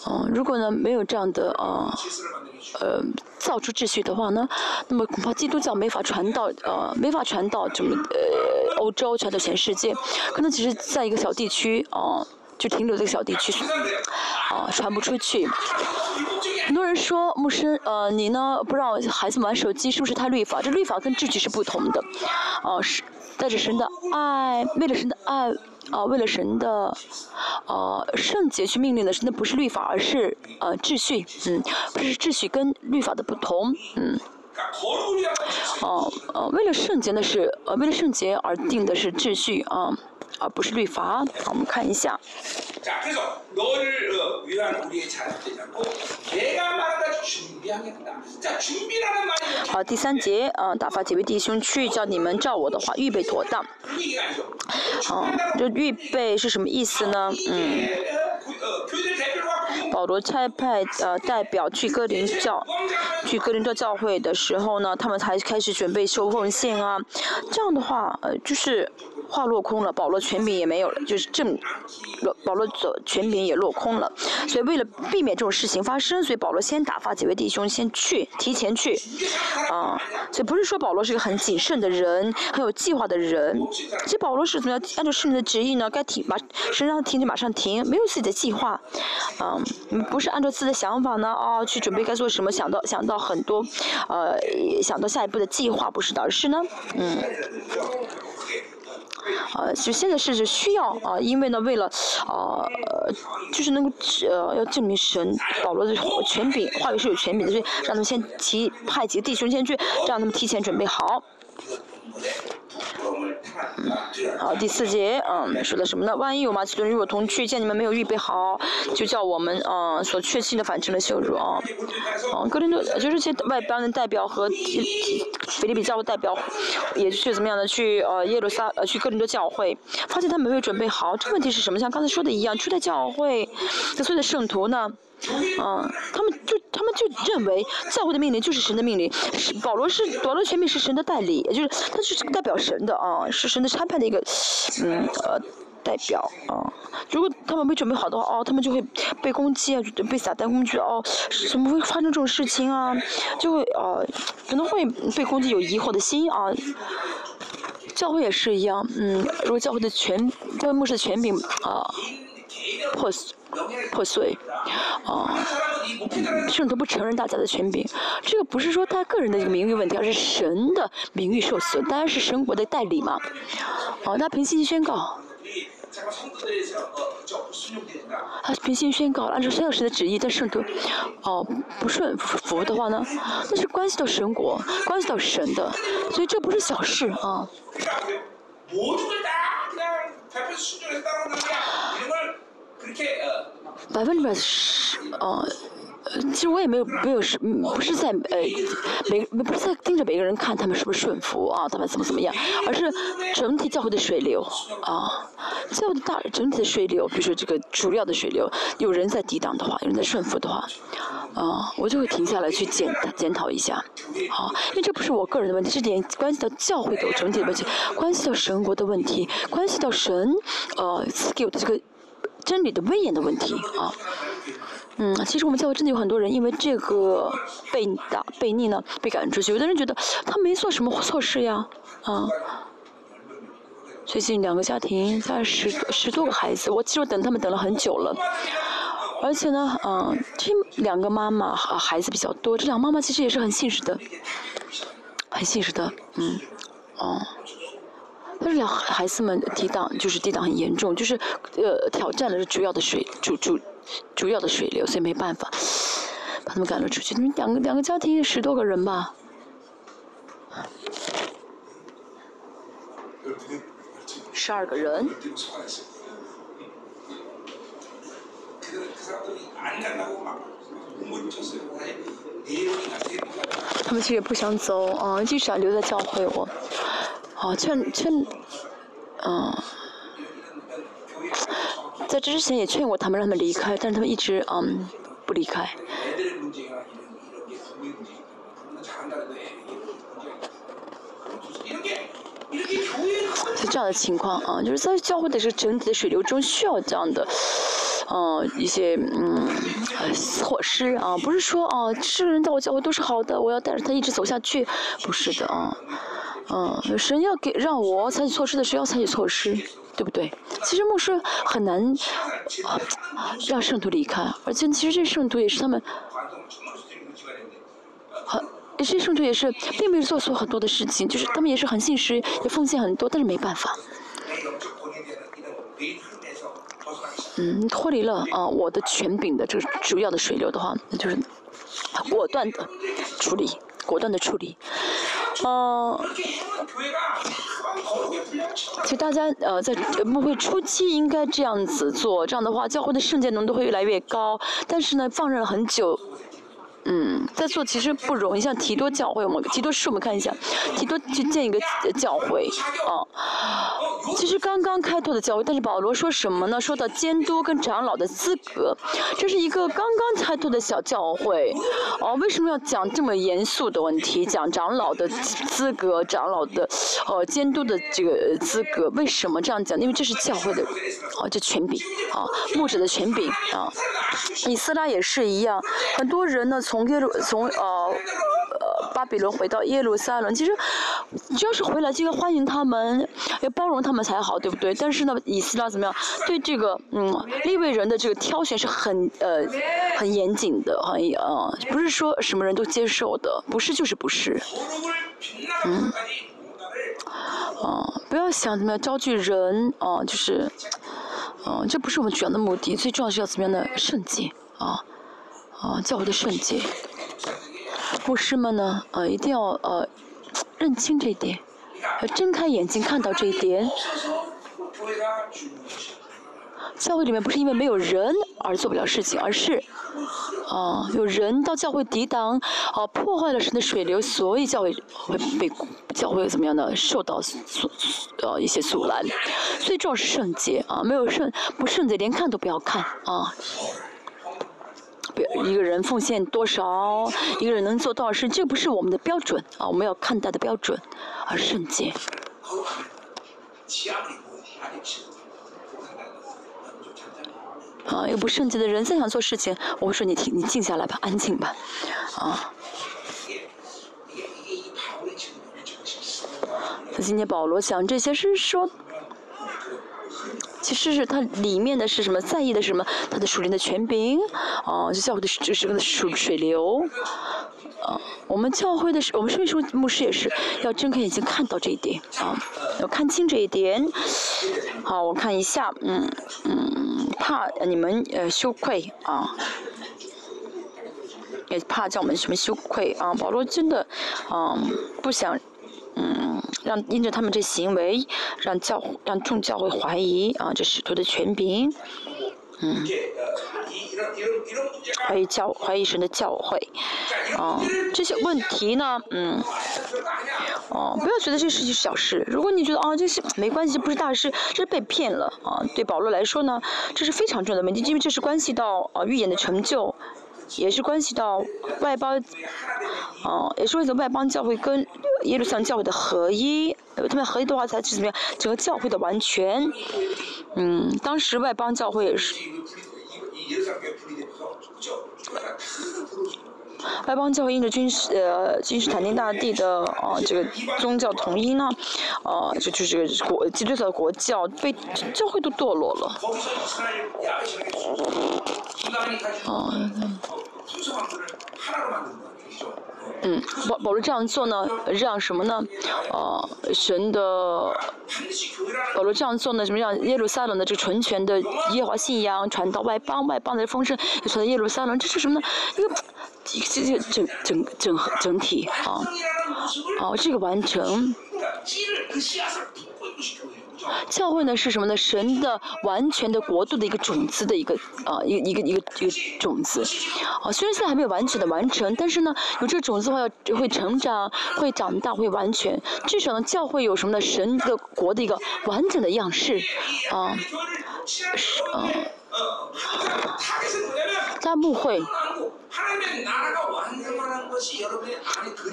嗯，如果呢没有这样的啊。呃造出秩序的话呢，那么恐怕基督教没法传到呃，没法传到怎么呃欧洲，传到全世界，可能只是在一个小地区啊，就停留这个小地区，啊，传不出去。很多人说牧师，呃，你呢不让孩子玩手机，是不是太律法？这律法跟秩序是不同的，啊，是带着神的爱，为了神的爱。啊，为了神的，呃，圣洁去命令的是，那不是律法，而是呃秩序，嗯，不是秩序跟律法的不同，嗯。哦，呃，为了圣洁那是，呃，为了圣洁而定的是秩序啊，而不是律法。好，我们看一下。好，第三节，嗯，打发几位弟兄去，叫你们照我的话预备妥当。好，这预备是什么意思呢？嗯，保罗差派呃代表去哥林教，去哥林多教会的时候呢，他们才开始准备收奉献啊。这样的话，呃，就是话落空了，保罗权柄也没有了，就是正，保罗的权柄也落空了。所以为了避免这种事情发生，所以保罗先打发几位弟兄先去，提前去，啊，所以不是说保罗是个很谨慎的人，很有计划的人。其实保罗是怎么样按照圣灵的旨意呢？该停马，身上停就马上停，没有自己的计划，啊，不是按照自己的想法呢，啊，去准备该做什么，想到想到很多，呃，想到下一步的计划，不是的，而是呢，嗯。呃，就现在是是需要啊，因为呢，为了，呃，就是能够呃，要证明神保罗的权柄，话语是有权柄的，所以让他们先提派几个弟兄先去，让他们提前准备好。好，第四节，嗯，说的什么呢？万一有马其顿与我同去，见你们没有预备好，就叫我们，嗯，所确信的反成了羞辱啊。嗯，格林多就是些外邦人代表和菲利比教会代表，也是怎么样的去呃耶路撒呃去格林多教会，发现他没有准备好。这问题是什么？像刚才说的一样，初代教会那所有的圣徒呢？嗯，他们就他们就认为教会的命令就是神的命令，是保罗是保罗权柄是神的代理，也就是他就是代表神的啊，是神的差派的一个嗯呃代表啊。如果他们没准备好的话，哦，他们就会被攻击啊，被撒旦攻击哦，怎么会发生这种事情啊？就会呃可能会被攻击有疑惑的心啊。教会也是一样，嗯，如果教会的权教会牧师的权柄啊破碎。破碎，啊，圣徒不承认大家的权柄，这个不是说他个人的一个名誉问题，而是神的名誉受损，当然是神国的代理嘛，啊，他平信心宣告，他平信心宣告，按照神的旨意，但圣徒，哦，不顺服的话呢，那是关系到神国，关系到神的，所以这不是小事啊。百分之百是，呃，其实我也没有没有是，不是在呃，每不是在盯着每个人看他们是不是顺服啊，他们怎么怎么样，而是整体教会的水流啊，教会的大整体的水流，比如说这个主要的水流，有人在抵挡的话，有人在顺服的话，啊，我就会停下来去检检讨一下，好，因为这不是我个人的问题，这点关系到教会的整体的问题，关系到神国的问题，关系到神呃赐给我的这个。真理的威严的问题啊，嗯，其实我们教会真的有很多人因为这个被打、被逆呢，被赶出去。有的人觉得他没做什么错事呀，啊。最近两个家庭，在十十多个孩子，我其实等他们等了很久了。而且呢，嗯，这两个妈妈孩子比较多，这两个妈妈其实也是很信实的，很信实的，嗯，哦。但是两孩子们抵挡就是抵挡很严重，就是呃挑战的是主要的水主主主要的水流，所以没办法把他们赶了出去。他们两个两个家庭十多个人吧，十二个人。他们其实也不想走啊，就想留在教会我。啊，劝劝，嗯，在这之前也劝过他们，让他们离开，但是他们一直嗯不离开。是这样的情况啊，就是在教会的这个整体的水流中，需要这样的，嗯，一些嗯措施啊，不是说啊，这个人在我教会都是好的，我要带着他一直走下去，不是的啊。嗯，神要给让我采取措施的时候要采取措施，对不对？其实牧师很难让圣徒离开，而且其实这圣徒也是他们，很，这圣徒也是并没有做错很多的事情，就是他们也是很信实，也奉献很多，但是没办法。嗯，脱离了啊我的权柄的这个主要的水流的话，那就是果断的处理，果断的处理。嗯，其实大家呃在牧会初期应该这样子做，这样的话教会的圣洁浓度会越来越高。但是呢，放任了很久，嗯，在做其实不容易。像提多教会，我们提多是我们看一下，提多去建一个教会，啊，其实刚刚开拓的教会，但是保罗说什么呢？说到监督跟长老的资格，这是一个刚刚开拓的小教会。哦，为什么要讲这么严肃的问题？讲长老的资格，长老的呃监督的这个资格，为什么这样讲？因为这是教会的哦，这权柄啊，牧者的权柄啊。以斯拉也是一样，很多人呢从耶路从呃。呃，巴比伦回到耶路撒冷，其实只要是回来就要欢迎他们，要包容他们才好，对不对？但是呢，以斯拉怎么样？对这个嗯利未人的这个挑选是很呃很严谨的，很啊，不是说什么人都接受的，不是就是不是，嗯，啊，不要想怎么样招聚人啊，就是，啊，这不是我们主要的目的，最重要是要怎么样的圣洁啊啊，教会的圣洁。牧师们呢，呃，一定要呃认清这一点，要睁开眼睛看到这一点。教会里面不是因为没有人而做不了事情，而是啊有人到教会抵挡，啊破坏了神的水流，所以教会会被教会怎么样呢受到阻呃一些阻拦。最重要是圣洁啊，没有圣不圣洁，连看都不要看啊。一个人奉献多少，一个人能做多少事，这不是我们的标准啊！我们要看待的标准，而圣洁。啊，又不圣洁的人再想做事情，我会说你停，你静下来吧，安静吧，啊。那今天保罗讲这些是说。其实是它里面的是什么？在意的是什么？它的属灵的权柄，啊，就教会的就是个水水流，啊，我们教会的是，我们圣书牧师也是要睁开眼睛看到这一点，啊，要看清这一点。好，我看一下，嗯嗯，怕你们呃羞愧啊，也怕叫我们什么羞愧啊？保罗真的，嗯，不想。嗯，让因着他们这行为，让教让众教会怀疑啊，这使徒的权柄，嗯，怀疑教怀疑神的教会，啊，这些问题呢，嗯，哦，不要觉得这事情是小事。如果你觉得啊，这是没关系，不是大事，这是被骗了啊。对保罗来说呢，这是非常重要的问题，因为这是关系到啊预言的成就。也是关系到外邦，哦，也是为了外邦教会跟耶路撒冷教会的合一，他们合一的话才是怎么样，整个教会的完全。嗯，当时外邦教会是，外邦教会因着君士呃君士坦丁大帝的呃这个宗教统一呢，呃就就是国基督教的国教被教会都堕落了。哦。嗯，嗯保保罗这样做呢，让什么呢？呃，神的保罗这样做呢，什么让耶路撒冷的这纯全的耶和华信仰传到外邦，外邦的风声传到耶路撒冷，这是什么呢？一个一个整整整整体啊，哦，这个完成。教会呢是什么呢？神的完全的国度的一个种子的一个啊，一个一个一个一个种子。啊，虽然现在还没有完全的完成，但是呢，有这个种子的话，要会成长，会长大，会完全。至少呢，教会有什么呢？神的国的一个完整的样式，啊，是啊。大牧会，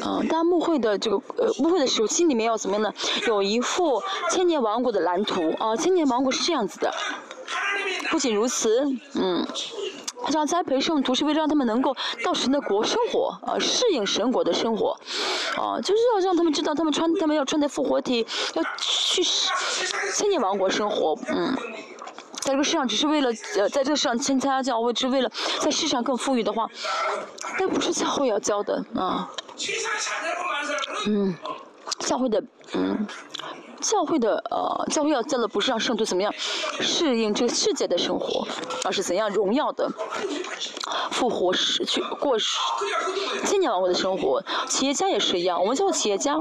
嗯，大牧会的这个呃，牧会的时候心里面要怎么样呢？有一幅千年王国的蓝图啊，千年王国是这样子的。不仅如此，嗯，这栽培圣徒是为了让他们能够到神的国生活啊，适应神国的生活，啊，就是要让他们知道，他们穿他们要穿的复活体，要去千年王国生活，嗯。在这个世上只是为了呃，在这个世上参加教会，只是为了在世上更富裕的话，那不是教会要教的啊。嗯，教会的嗯，教会的呃，教会要教的不是让圣徒怎么样适应这个世界的生活，而是怎样荣耀的复活时去过千年王国的生活。企业家也是一样，我们叫企业家。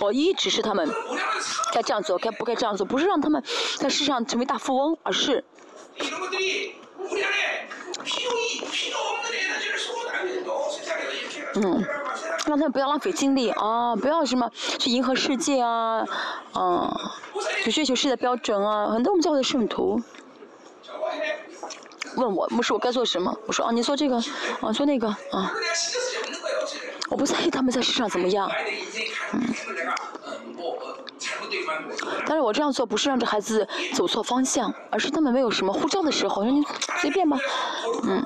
我一直是他们该这样做，该不该这样做，不是让他们在世上成为大富翁，而是，嗯，让他们不要浪费精力啊，不要什么去迎合世界啊，啊，去追求世界的标准啊。很多我们教会的圣徒问我牧师我该做什么，我说啊你做这个啊做那个啊，我不在意他们在世上怎么样，嗯。但是我这样做不是让这孩子走错方向，而是他们没有什么护照的时候，说你随便吧，嗯。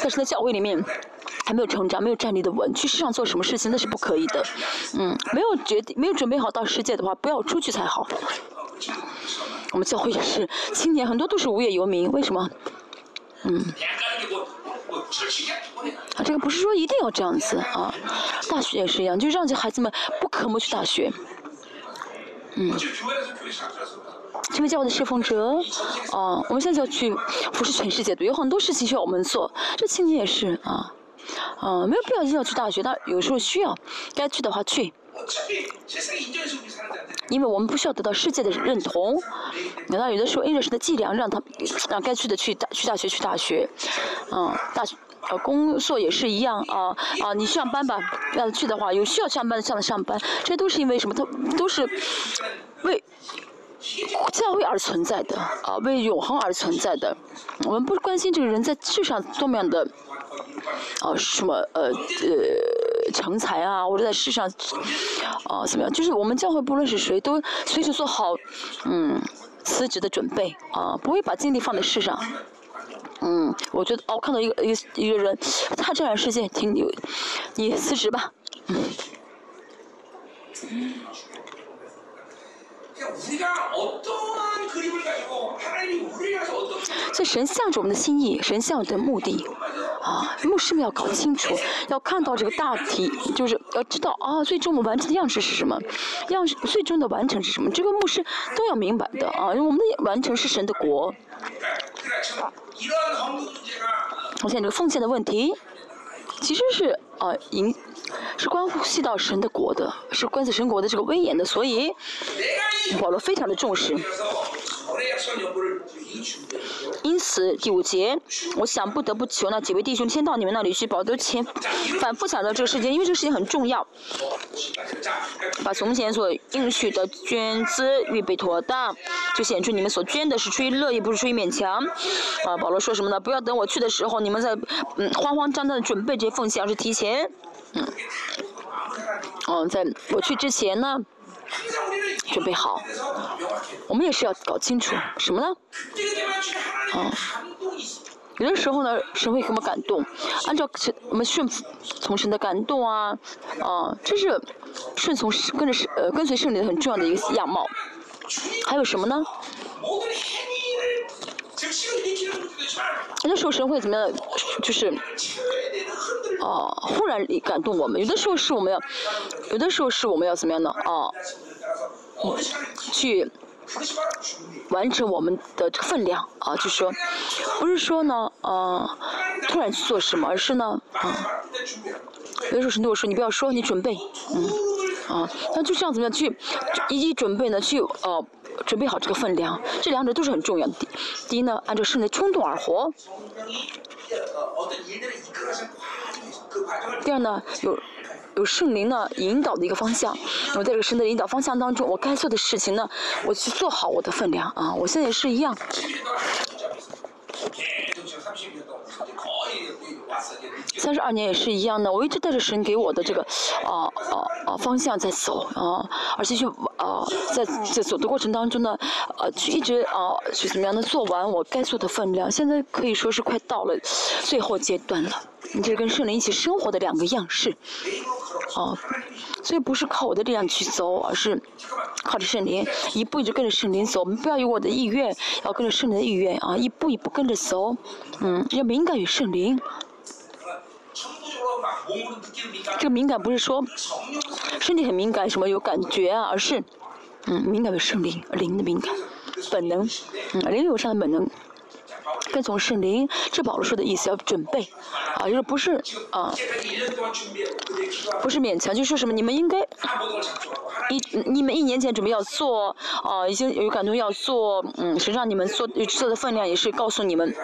但是在教会里面还没有成长、没有站立的稳，去世上做什么事情那是不可以的，嗯，没有决定、没有准备好到世界的话，不要出去才好。我们教会也是，青年很多都是无业游民，为什么？嗯。啊，这个不是说一定要这样子啊，大学也是一样，就让这孩子们不可不去大学。嗯。成为教会的侍奉者，啊，我们现在要去服侍全世界，对，有很多事情需要我们做。这青年也是啊，啊，没有必要一定要去大学，但有时候需要，该去的话去。因为我们不需要得到世界的认同，难道有的时候因着神的伎俩，让他让该去的去大去大学去大学，嗯，大学呃工作也是一样啊啊，你上班吧，让他去的话，有需要上班的上的上班，这都是因为什么？他都是为教会而存在的啊，为永恒而存在的。我们不关心这个人在世上多么样的啊什么呃呃。成才啊，或者在世上，啊，怎么样？就是我们教会不论是谁，都随时做好，嗯，辞职的准备啊，不会把精力放在世上。嗯，我觉得哦，看到一个一个一个人，他这样世界挺牛，你辞职吧。嗯。所以神向着我们的心意，神向的目的，啊，牧师们要搞清楚，要看到这个大体，就是要知道啊，最终我们完成的样式是什么，样式最终的完成是什么，这个牧师都要明白的啊，因为我们的完成是神的国。我现在这个奉献的问题，其实是啊，影。是关乎系到神的国的，是关系神国的这个威严的，所以保罗非常的重视。因此第五节，我想不得不求那几位弟兄先到你们那里去，保罗前反复想到这个事情，因为这个事情很重要。把从前所应许的捐资预备妥当，就显出你们所捐的是出于乐意，不是出于勉强。啊，保罗说什么呢？不要等我去的时候，你们在嗯慌慌张张的准备这些奉献，而是提前。嗯，嗯，在我去之前呢，准备好。我们也是要搞清楚什么呢？嗯，有的时候呢，神会给我们感动，按照我们顺服从神的感动啊，啊，这是顺从跟着呃跟随圣灵很重要的一个样貌。还有什么呢？有的时候神会怎么样？就是，哦，忽然感动我们。有的时候是我们要，有的时候是我们要怎么样呢？哦，去完成我们的这个分量啊，就是说，不是说呢，呃，突然去做什么，而是呢，啊，有的时候神对我说：“你不要说，你准备，嗯，啊，那就这样怎么样去，一一准备呢？去，呃。”准备好这个分量，这两者都是很重要的。第一呢，按照圣的冲动而活；第二呢，有有圣灵呢引导的一个方向。我在这个神的引导方向当中，我该做的事情呢，我去做好我的分量啊！我现在也是一样。三十二年也是一样的，我一直带着神给我的这个，啊啊啊方向在走啊，而且去啊在在走的过程当中呢，呃去一直啊去怎么样的做完我该做的分量，现在可以说是快到了最后阶段了。你这是跟圣灵一起生活的两个样式，啊，所以不是靠我的力量去走，而是靠着圣灵一步一步跟着圣灵走。我们不要有我的意愿，要跟着圣灵的意愿啊，一步一步跟着走，嗯，要敏感于圣灵。这个敏感不是说身体很敏感，什么有感觉啊，而是嗯敏感于圣灵，灵的敏感，本能，嗯灵有上的本能，跟从圣灵，这保罗说的意思要准备，啊就是不是啊，不是勉强，就说什么你们应该一你们一年前准备要做，啊，已经有感动要做，嗯，实际上你们做做的分量也是告诉你们，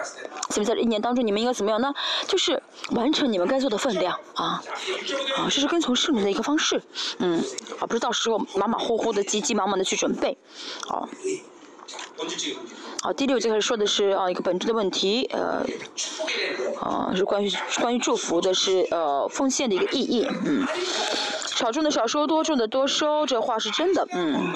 所以在这一年当中你们应该怎么样呢？就是完成你们该做的分量，啊，啊，这是跟从圣灵的一个方式，嗯，而不是到时候马马虎虎的、急急忙忙的去准备，好。好，第六节开始说的是啊一个本质的问题，呃，啊是关于关于祝福的是呃奉献的一个意义，嗯，少种的少收，多种的多收，这话是真的，嗯，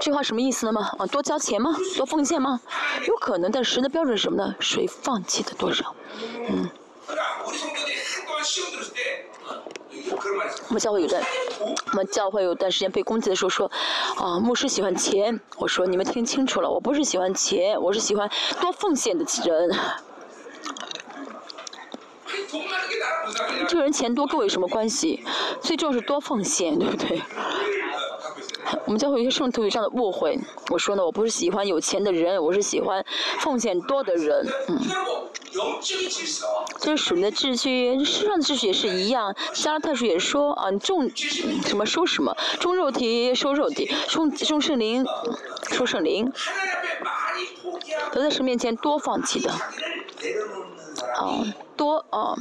这话什么意思呢吗？啊，多交钱吗？多奉献吗？有可能，但神的标准是什么呢？谁放弃的多少？嗯。我们教会有段，我们教会有段时间被攻击的时候说，啊，牧师喜欢钱。我说你们听清楚了，我不是喜欢钱，我是喜欢多奉献的人。这个人钱多跟我有什么关系？最重要是多奉献，对不对？我们教会有些圣徒有这样的误会。我说呢，我不是喜欢有钱的人，我是喜欢奉献多的人。嗯。这是神的秩序，世上的秩序也是一样。加拉太书也说啊，种什么收什么，种肉体收肉体，种种圣灵收圣灵。都在神面前多放弃的，啊，多啊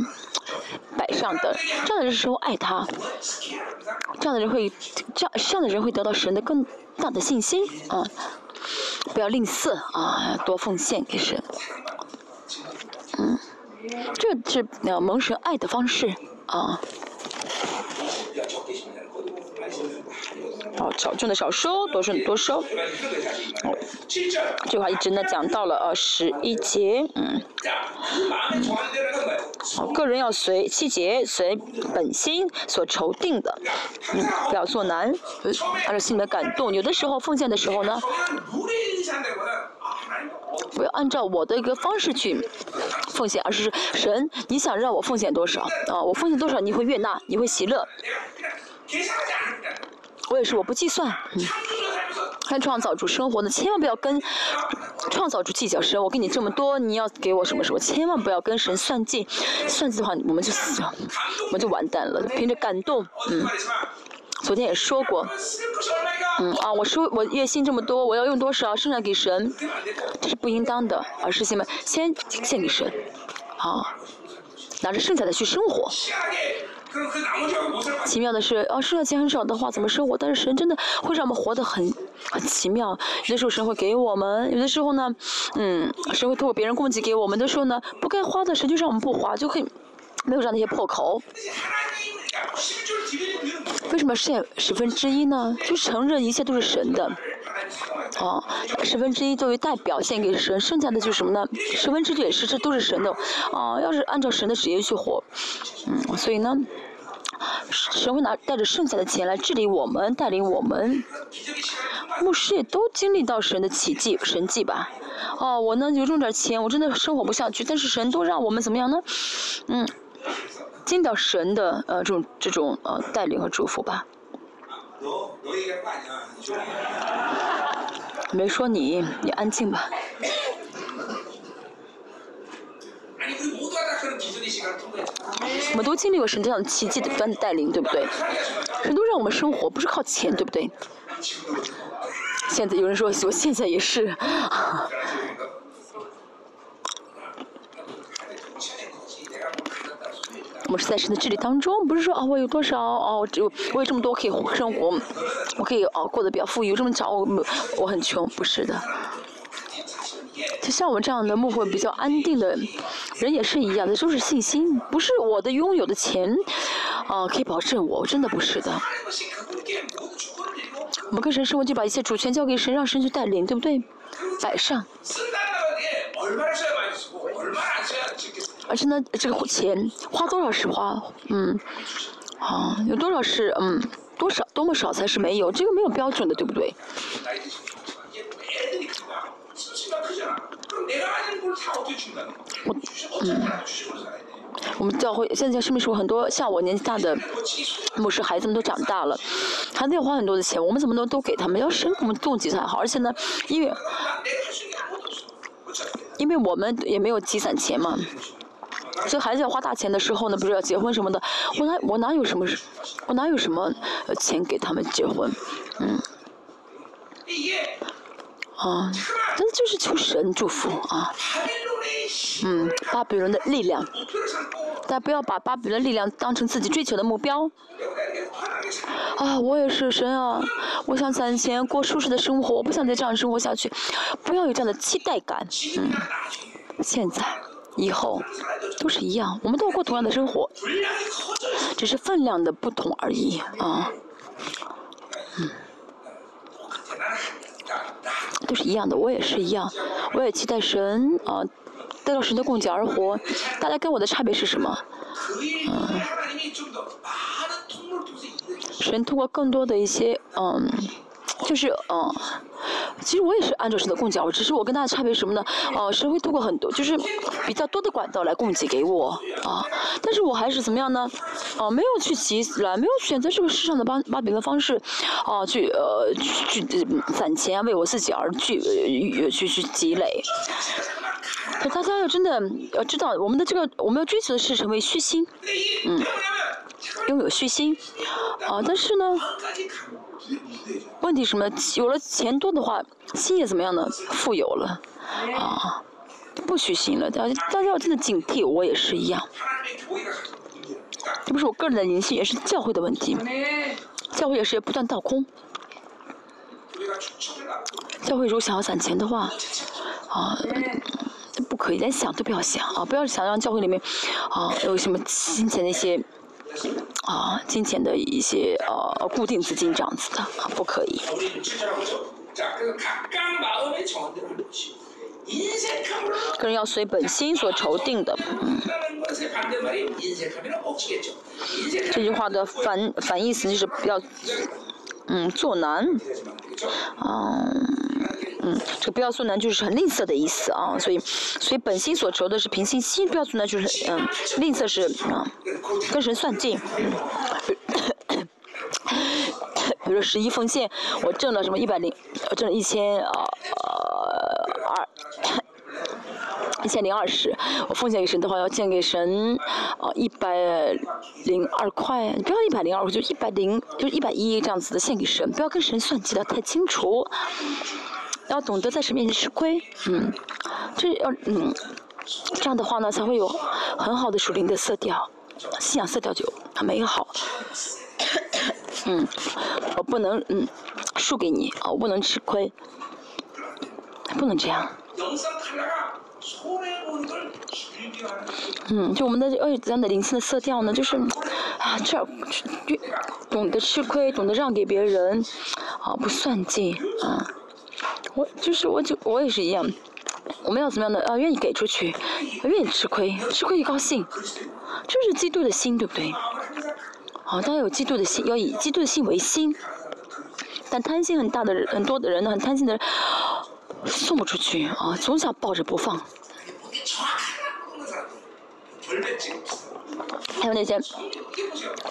摆上的，这样的人时候爱他，这样的人会，这样这样的人会得到神的更大的信心啊！不要吝啬啊，多奉献给神。嗯，这是蒙神爱的方式啊。哦，少种的少收，多种多收。哦，这句话一直呢讲到了呃十一节，嗯。哦，个人要随七节随本心所筹定的，嗯，不要做难，按照心里的感动。有的时候奉献的时候呢。不要按照我的一个方式去奉献，而是神，你想让我奉献多少啊？我奉献多少，你会悦纳，你会喜乐。我也是，我不计算。嗯，看创造主生活的，千万不要跟创造主计较。神，我给你这么多，你要给我什么什么？千万不要跟神算计，算计的话，我们就死了，我们就完蛋了。凭着感动，嗯。昨天也说过，嗯啊，我说我月薪这么多，我要用多少剩下给神，这是不应当的，而是什么？先献给神，啊，拿着剩下的去生活。奇妙的是，啊，剩下钱很少的话怎么生活？但是神真的会让我们活得很很奇妙。有的时候神会给我们，有的时候呢，嗯，神会通过别人供给给我们的时候呢，不该花的神就让我们不花，就可以没有这样那些破口。为什么剩十分之一呢？就承认一切都是神的，哦，十分之一作为代表献给神，剩下的就是什么呢？十分之一也是，这都是神的，哦，要是按照神的旨意去活，嗯，所以呢，神会拿带着剩下的钱来治理我们，带领我们。牧师也都经历到神的奇迹、神迹吧？哦，我呢有这么点钱，我真的生活不下去，但是神都让我们怎么样呢？嗯。见到神的呃这种这种呃带领和祝福吧。没说你，你安静吧。我们都经历过神这样的奇迹的不断的带领，对不对？神都让我们生活，不是靠钱，对不对？现在有人说，我现在也是。我们是在神的治理当中，不是说啊，我有多少哦，我有我有这么多可以生活，我可以哦过得比较富裕，这么少我我很穷，不是的。就像我这样的牧会比较安定的人也是一样的，就是信心，不是我的拥有的钱啊可以保证我，真的不是的。我们跟神生活就把一切主权交给神，让神去带领，对不对？摆上。而且呢，这个钱花多少是花，嗯，啊，有多少是嗯，多少多么少才是没有，这个没有标准的，对不对？我嗯，我们教会现在是不是很多像我年纪大的牧师，孩子们都长大了，孩子要花很多的钱，我们怎么能都给他们？要生我们动机才好，而且呢，因为因为我们也没有积攒钱嘛。所以孩子要花大钱的时候呢，不是要结婚什么的，我哪我哪有什么，我哪有什么钱给他们结婚，嗯。啊，真的就是求神祝福啊！嗯，巴比伦的力量，但不要把巴比伦力量当成自己追求的目标。啊，我也是神啊！我想攒钱过舒适的生活，我不想再这样生活下去。不要有这样的期待感。嗯，现在、以后都是一样，我们都要过同样的生活，只是分量的不同而已啊。嗯。都是一样的，我也是一样，我也期待神啊，得到神的供给而活。大家跟我的差别是什么？嗯，神通过更多的一些嗯。就是嗯，其实我也是按照神的供给，我只是我跟他的差别什么呢？哦，神会通过很多，就是比较多的管道来供给给我啊。但是我还是怎么样呢？哦，没有去积来，没有选择这个世上的巴巴比伦方式，哦，去呃去去攒钱为我自己而去去去积累。可大家要真的要知道，我们的这个我们要追求的是成为虚心，嗯，拥有虚心啊。但是呢。问题什么？有了钱多的话，心也怎么样呢？富有了，啊，不虚心了。大家大家要真的警惕，我也是一样。这不是我个人的灵性，也是教会的问题。教会也是不断倒空。教会如果想要攒钱的话，啊，不可以，连想都不要想啊！不要想让教会里面啊有什么金钱那些。啊，金钱的一些呃固定资金这样子的，不可以。个人要随本心所筹定的，嗯。这句话的反反义词就是不要，嗯，做难，嗯。嗯，这个不要做难就是很吝啬的意思啊，所以，所以本心所求的是平心心，不要做难就是嗯，吝啬是啊，跟神算计。比如说十一奉献，我挣了什么一百零，我挣了一千啊二，一千零二十，我奉献给神的话要献给神啊一百零二块，不要一百零二，我就一百零就一百一这样子的献给神，不要跟神算计的太清楚。要懂得在神面前吃亏，嗯，这要嗯，这样的话呢，才会有很好的属灵的色调，信仰色调就很美好。嗯，我不能嗯输给你啊，我不能吃亏，不能这样。嗯，就我们的二这样的灵性的色调呢，就是啊，这懂得吃亏，懂得让给别人，啊，不算计啊。我就是我就我也是一样，我们要怎么样的啊？愿意给出去，愿意吃亏，吃亏就高兴，就是嫉妒的心，对不对？好，大家有嫉妒的心，要以嫉妒的心为心。但贪心很大的人，很多的人呢，很贪心的人送不出去啊，总想抱着不放。还有那些，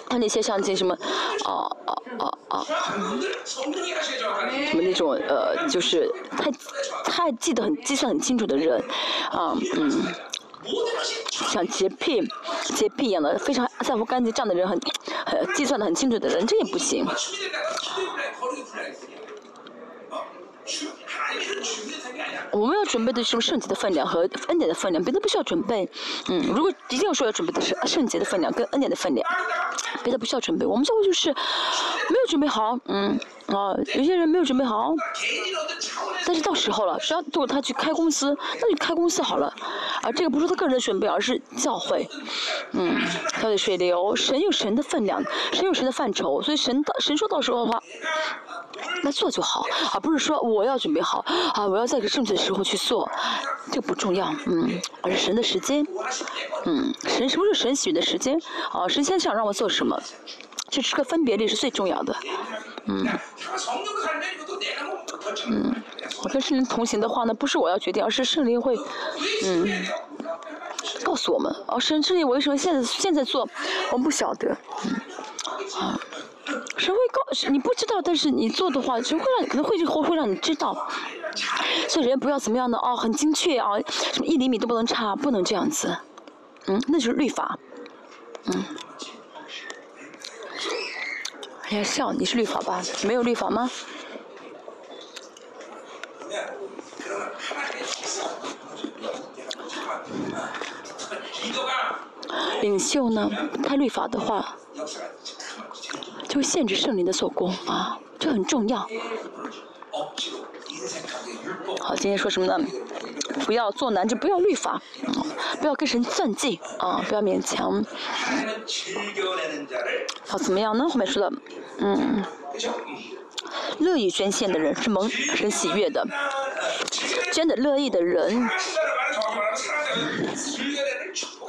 还有那些像这什么，哦哦哦哦，什么那种呃，就是太太记得很计算很清楚的人，啊嗯，像洁癖洁癖一样的非常在乎干净这样的人，很很计算的很清楚的人，这也不行。我们要准备的是圣洁的分量和恩典的分量，别的不需要准备。嗯，如果一定要说要准备的是圣洁的分量跟恩典的分量，别的不需要准备。我们教会就是没有准备好，嗯啊，有些人没有准备好，但是到时候了，只要过他去开公司，那就开公司好了。啊，这个不是他个人的准备，而是教会。嗯，教会水流，神有神的分量，神有神的范畴，所以神到神说到时候的话。那做就好，而不是说我要准备好啊，我要在个正确的时候去做，这个不重要，嗯，而是神的时间，嗯，神什么是神喜悦的时间？啊，神先想让我做什么，这是个分别力是最重要的，嗯，嗯，我跟圣灵同行的话呢，不是我要决定，而是圣灵会，嗯，告诉我们，哦，神，圣灵为什么现在现在做，我们不晓得，嗯，啊。谁会告？你不知道，但是你做的话，谁会让你？可能会会会让你知道。所以人不要怎么样的哦，很精确啊，什么一厘米都不能差，不能这样子。嗯，那就是律法，嗯。哎呀，笑，你是律法吧？没有律法吗？领袖呢，他律法的话，就会限制圣灵的做工啊，这很重要。好，今天说什么呢？不要做难，就不要律法，不要跟神算计啊，不要勉强。好，怎么样呢？后面说的，嗯，乐意捐献的人是蒙神喜悦的，捐的乐意的人。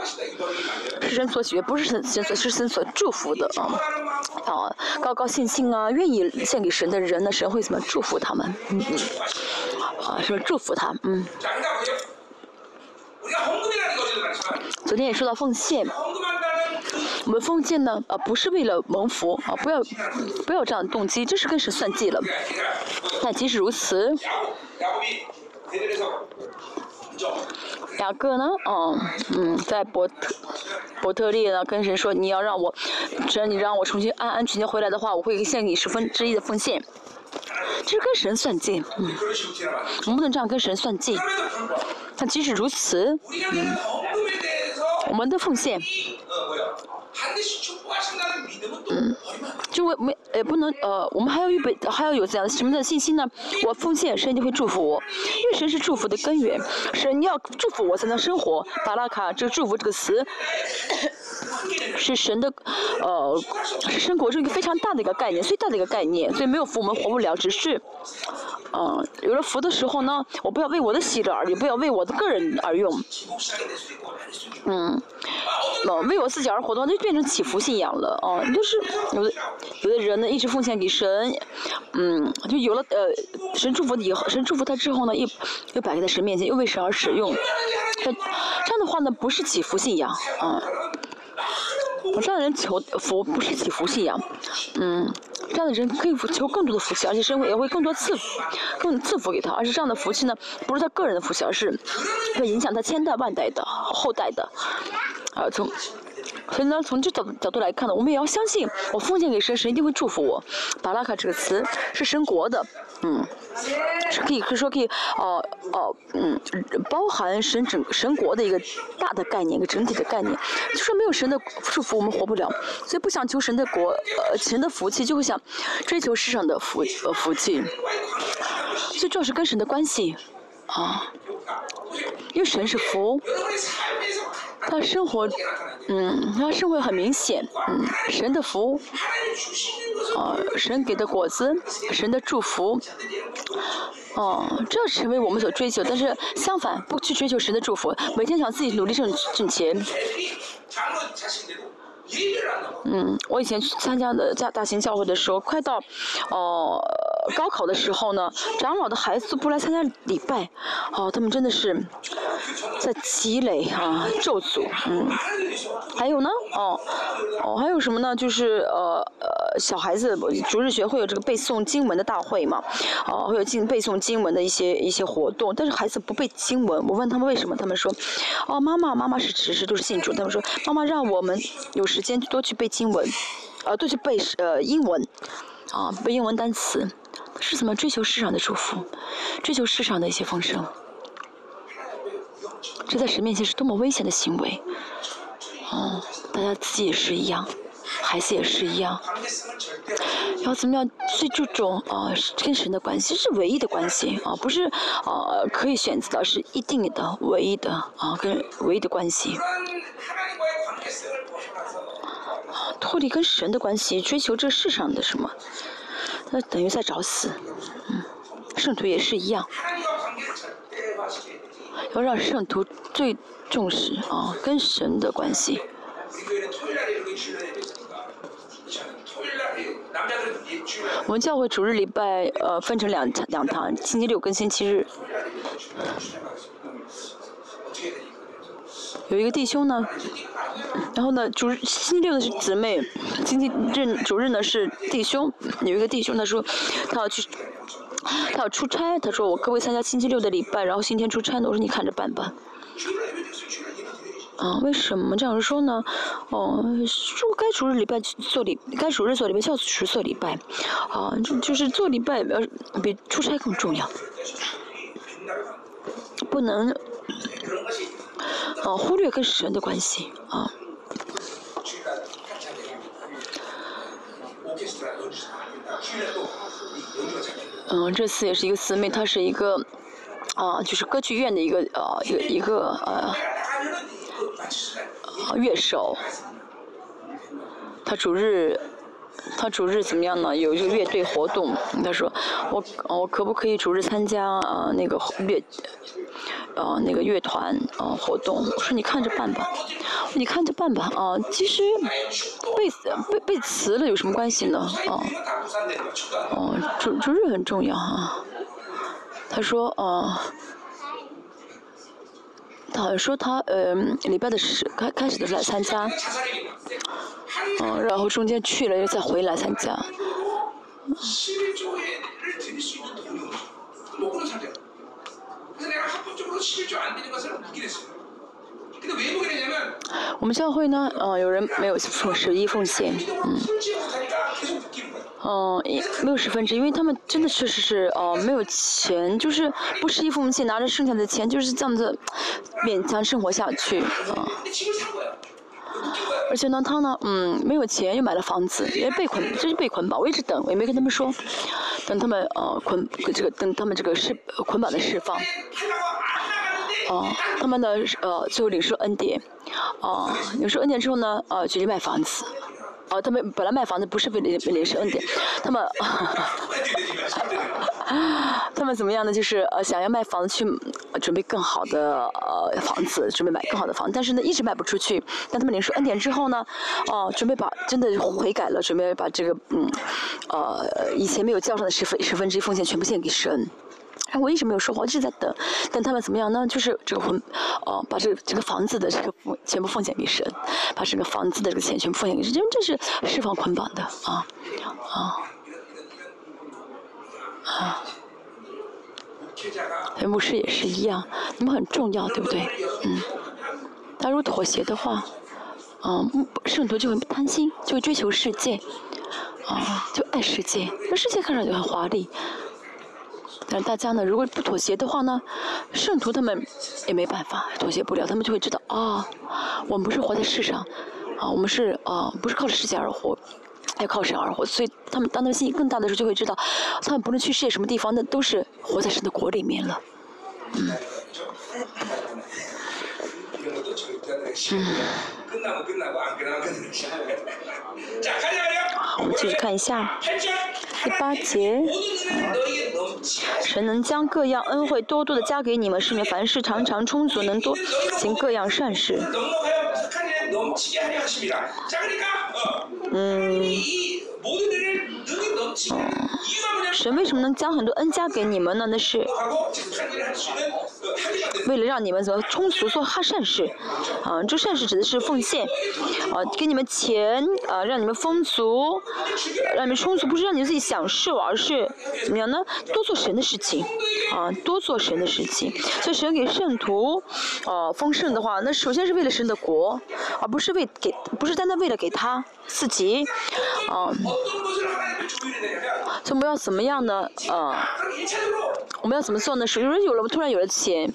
是神所喜悦，不是神神所是神所祝福的啊！啊，高高兴兴啊，愿意献给神的人呢，神会怎么祝福他们？嗯嗯，啊，是祝福他，嗯。昨天也说到奉献，我们奉献呢，啊，不是为了蒙福啊，不要不要这样的动机，这是跟神算计了。但即使如此。雅各呢？嗯嗯，在伯特伯特利呢，跟神说：“你要让我，只要你让我重新安安全全回来的话，我会献给你十分之一的奉献。”这是跟神算计，嗯，我们不能这样跟神算计。但即使如此，嗯，我们的奉献。嗯，就我没也不能呃，我们还要预备，还要有怎样什么的信心呢？我奉献，神就会祝福我，因为神是祝福的根源，神你要祝福我才能生活。巴拉卡这个祝福这个词，是神的呃，是生活中一个非常大的一个概念，最大的一个概念，所以没有福我们活不了，只是。嗯，有了福的时候呢，我不要为我的喜乐而，也不要为我的个人而用。嗯，嗯，为我自己而活的话，那，就变成祈福信仰了。哦，就是有的有的人呢，一直奉献给神，嗯，就有了呃，神祝福以后，神祝福他之后呢，又又摆在神面前，又为神而使用。这这样的话呢，不是祈福信仰，嗯我。这样的人求福不是祈福信仰，嗯，这样的人可以求更多的福气，而且生活也会更多赐福，更赐福给他。而且这样的福气呢，不是他个人的福气，而是会影响他千代万代的后代的。啊，从所以呢，从这角角度来看呢，我们也要相信，我奉献给神，神一定会祝福我。巴拉卡这个词是神国的。嗯，是可以可以说可以，哦哦，嗯，包含神整神国的一个大的概念，一个整体的概念。就说没有神的祝福，我们活不了。所以不想求神的国，呃，神的福气，就会想追求世上的福呃福气。最重要是跟神的关系，啊，因为神是福，他生活，嗯，他生活很明显，嗯，神的福。哦，神给的果子，神的祝福，哦，这成为我们所追求。但是相反，不去追求神的祝福，每天想自己努力挣挣钱。嗯，我以前去参加的大大型教会的时候，快到哦高考的时候呢，长老的孩子不来参加礼拜，哦，他们真的是在积累啊咒诅，嗯，还有呢，哦哦，还有什么呢？就是呃呃小孩子逐日学会有这个背诵经文的大会嘛，哦，会有进背诵经文的一些一些活动，但是孩子不背经文，我问他们为什么，他们说，哦，妈妈妈妈是其实都是信主，他们说妈妈让我们有时时间多去背经文，呃，多去背呃英文，啊，背英文单词，是怎么追求世上的祝福，追求世上的一些丰盛？这在神面前是多么危险的行为！哦，大家自己也是一样，孩子也是一样，要怎么样最注重啊跟神的关系是唯一的关系啊，不是啊可以选择的，是一定的唯一的啊跟唯一的关系。脱离跟神的关系，追求这世上的什么，那等于在找死。嗯，圣徒也是一样，要让圣徒最重视啊跟神的关系。我们教会主日礼拜呃分成两两堂，星期六跟星期日。有一个弟兄呢，然后呢，主星期六的是姊妹，星期日主日呢是弟兄。有一个弟兄他说，他要去，他要出差，他说我可不可以参加星期六的礼拜，然后星期天出差？我说你看着办吧。啊，为什么这样说呢？哦，说该主日礼拜做礼，该主日做礼拜，教主做礼拜，啊，就就是做礼拜比比出差更重要，不能啊忽略跟神的关系啊。嗯，这次也是一个姊妹，她是一个啊，就是歌剧院的一个呃一个一个呃。乐手，他主日，他主日怎么样呢？有一个乐队活动，他说，我我可不可以主日参加啊那个乐，呃那个乐团啊活动？我说你看着办吧，你看着办吧啊。其实背背背词了有什么关系呢？啊，哦主主日很重要哈。他说啊。他好像说他呃礼拜的时开开始的时候来参加，嗯，然后中间去了又再回来参加。我们教会呢，呃，有人没有奉十一奉献，嗯。嗯，没有十分之，因为他们真的确实是呃没有钱，就是不十一奉献，拿着剩下的钱就是这样子勉强生活下去啊。而且呢，他呢，嗯，没有钱又买了房子，也被捆，就是被捆绑。我一直等，我也没跟他们说，等他们呃捆这个等他们这个释捆绑的释放。哦，他们呢呃最后领受恩典，哦，领受恩典之后呢，呃决定卖房子。哦，他们本来卖房子不是为了领受恩典，他们，他们怎么样呢？就是呃想要卖房子去准备更好的呃房子，准备买更好的房，但是呢一直卖不出去。但他们领受恩典之后呢，哦准备把真的悔改了，准备把这个嗯呃以前没有交上的十分十分之一奉献全部献给神。哎我一直没有说话，一直在等，等他们怎么样呢？就是这个婚，哦，把这个这个房子的这个全部奉献给神，把这个房子的这个钱全部奉献给神，因为这是释放捆绑的啊，啊，啊。牧师也是一样，你们很重要，对不对？嗯。他如果妥协的话，嗯，圣徒就会贪心，就会追求世界，啊，就爱世界，那世界看上去很华丽。但是大家呢，如果不妥协的话呢，圣徒他们也没办法妥协不了，他们就会知道啊，我们不是活在世上，啊，我们是啊，不是靠着世界而活，要靠神而活。所以他们当他们信心更大的时候，就会知道，他们不论去世界什么地方，那都是活在神的国里面了。嗯。好，我们继续看一下第八节。神能将各样恩惠多多的加给你们，使你们凡事常常充足，能多行各样善事。嗯。神为什么能将很多恩加给你们呢？那是为了让你们怎么充足做哈善事，啊，这善事指的是奉献，啊，给你们钱，啊，让你们丰足，让你们充足，不是让你们自己享受，而是怎么样呢？多做神的事情，啊，多做神的事情。所以神给圣徒，啊，丰盛的话，那首先是为了神的国，而不是为给，不是单单为了给他自己，啊。就我们要怎么样呢？啊，我们要怎么做呢？是有人有了，突然有了钱，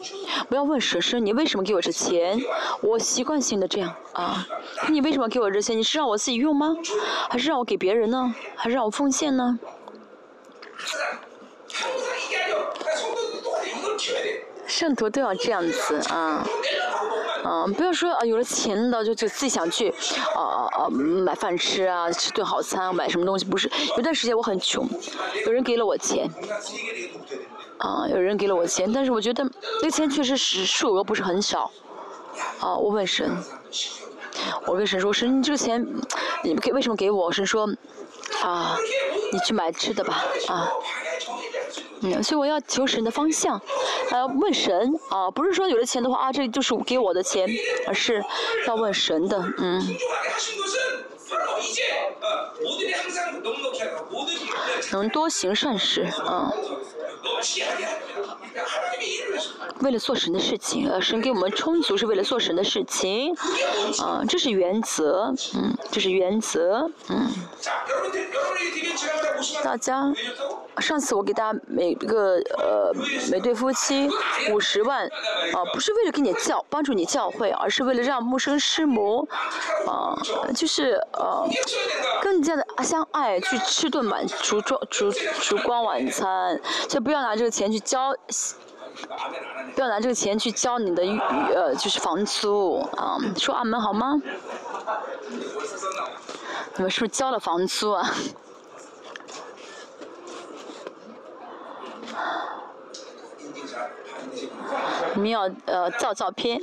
不要问神神，你为什么给我这钱？我习惯性的这样啊，你为什么给我这钱？你是让我自己用吗？还是让我给别人呢？还是让我奉献呢？圣徒都要这样子啊。嗯不要说啊，有了钱了就就自己想去，啊啊啊买饭吃啊，吃顿好餐，买什么东西不是？有段时间我很穷，有人给了我钱，啊，有人给了我钱，但是我觉得那钱确实是数额不是很少，啊，我问神，我跟神说，神，你这个钱你给为什么给我？神说，啊，你去买吃的吧，啊。嗯，所以我要求神的方向，呃问神啊，不是说有了钱的话啊，这就是给我的钱，而是要问神的，嗯。能多行善事，啊。为了做神的事情，呃，神给我们充足是为了做神的事情，啊，这是原则，嗯，这是原则，嗯。大家，上次我给大家每个呃每对夫妻五十万，啊，不是为了给你教帮助你教会，而是为了让牧生师母，啊，就是呃更加的相爱，去吃顿晚烛烛烛烛光晚餐，就不要拿这个钱去交。不要拿这个钱去交你的呃，就是房租啊！说阿门好吗？你们是不是交了房租啊？你们要呃照照片，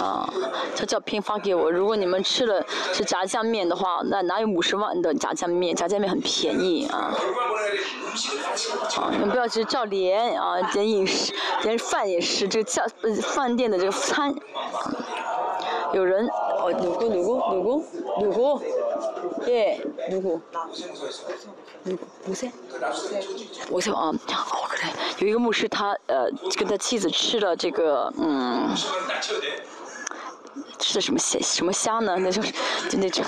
啊，照照片发给我。如果你们吃了是炸酱面的话，那哪有五十万的炸酱面？炸酱面很便宜啊。啊，你们不要去照脸啊，连饮食连饭也是这个叫饭店的这个餐。有人哦，누구누구누구누구 예， 누구 我先，我先啊，有一个牧师，他呃跟他妻子吃了这个嗯，吃的什么虾什么虾呢？那就是就那种，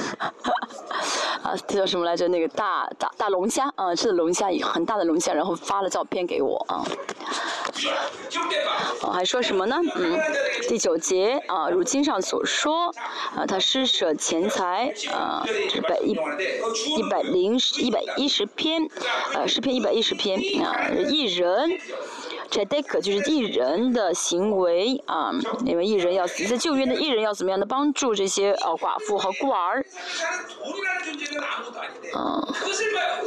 啊，这叫什么来着？那个大大大龙虾啊，吃的龙虾，很大的龙虾，然后发了照片给我啊。哦，还说什么呢？嗯，第九节啊，如经上所说，啊，他施舍钱财啊，一百一一百零一百一十篇，呃，诗篇一百一十篇啊，一人。这代可就是艺人的行为啊，因为艺人要在救援的艺人要怎么样的帮助这些呃寡妇和孤儿。嗯，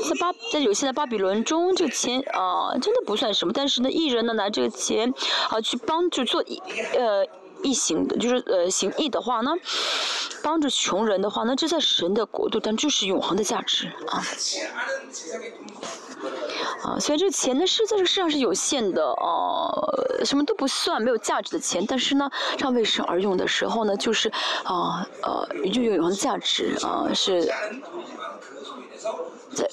在巴在有些的巴比伦中，这个钱啊真的不算什么，但是呢，艺人呢拿这个钱啊去帮助做呃义行的，就是呃行义的话呢，帮助穷人的话，那这在神的国度但就是永恒的价值啊。啊，所以这个钱呢是在这个世上是有限的呃，什么都不算，没有价值的钱。但是呢，让为神而用的时候呢，就是啊呃，就有永恒价值啊，是在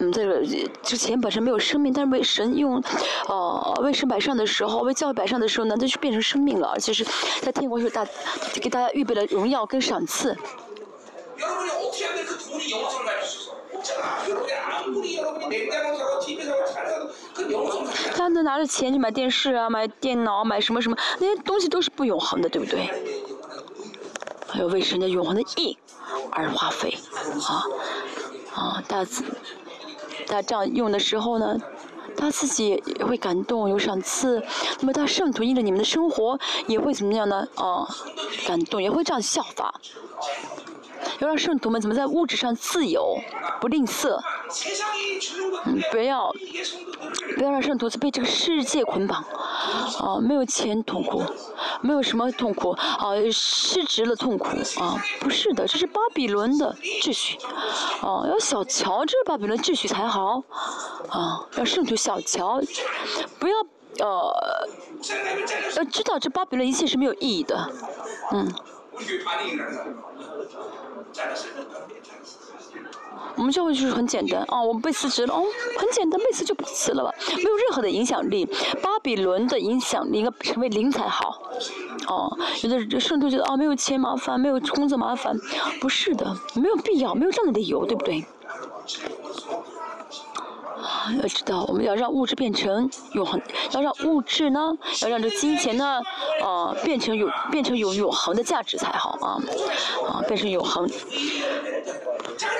嗯，这个之前本身没有生命，但是为神用，呃，为神摆上的时候，为教会摆上的时候呢，那就变成生命了，而且是在天国有大给大家预备了荣耀跟赏赐。他能拿着钱去买电视啊，买电脑，买什么什么，那些东西都是不永恒的，对不对？还有为神的永恒的义而花费，啊啊，大自他这样用的时候呢，他自己也会感动，有赏赐。那么他圣徒因着你们的生活也会怎么样呢？啊，感动，也会这样效法。要让圣徒们怎么在物质上自由，不吝啬，嗯，不要，不要让圣徒子被这个世界捆绑，啊，没有钱痛苦，没有什么痛苦，啊，失职了痛苦，啊，不是的，这是巴比伦的秩序，啊，要小瞧这巴比伦秩序才好，啊，让圣徒小瞧，不要，呃，要知道这巴比伦一切是没有意义的，嗯。我们教会就是很简单哦，我们被辞职了哦，很简单，被辞就不辞了吧，没有任何的影响力。巴比伦的影响力应该成为零才好。哦，有的圣徒觉得哦，没有钱麻烦，没有工作麻烦，不是的，没有必要，没有这样的理由，对不对？要知道，我们要让物质变成永恒，要让物质呢，要让这金钱呢，呃，变成有变成有永恒的价值才好啊，啊，变成永恒。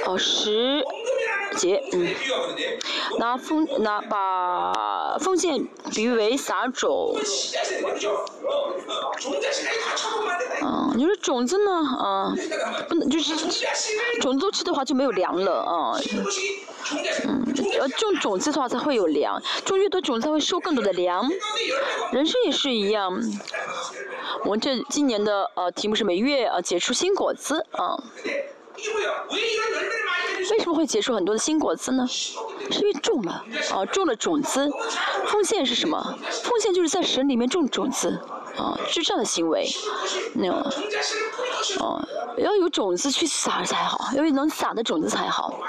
哦，十节，嗯，拿封拿把封建比喻为撒种。嗯，你说种子呢？啊，不能就是种子都吃的话就没有粮了啊。嗯，要种种子的话才会有粮，种越多种子才会收更多的粮。人生也是一样，我们这今年的呃题目是每月啊结出新果子啊。为什么会结出很多的新果子呢？是因为种了啊，种了种子。奉献是什么？奉献就是在神里面种种子啊，是这样的行为。那哦，要有种子去撒才好，要有能撒的种子才好。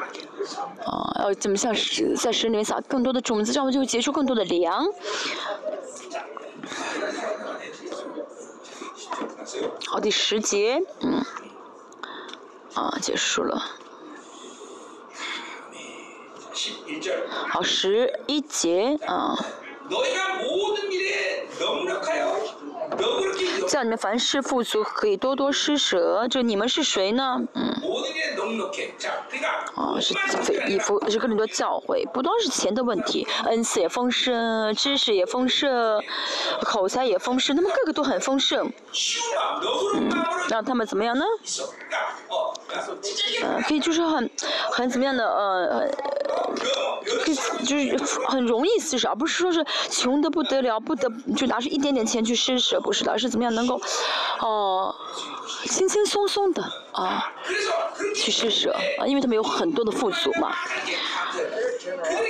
哦，要怎么像是在神里面撒更多的种子，这样就会结出更多的粮。好，第十节，嗯，啊，结束了。好，十一节，啊。叫你们凡事富足，可以多多施舍。就你们是谁呢？嗯。啊，是以弗是更多教诲，不光是钱的问题，恩赐也丰盛，知识也丰盛，口才也丰盛，他们个个都很丰盛。嗯，让他们怎么样呢？呃，可以就是很很怎么样的呃，可以就是很容易施舍，而不是说是穷的不得了，不得就拿出一点点钱去施舍，不是的，而是怎么样能够哦轻轻松松的啊去施舍啊，因为他们有很多的富足嘛。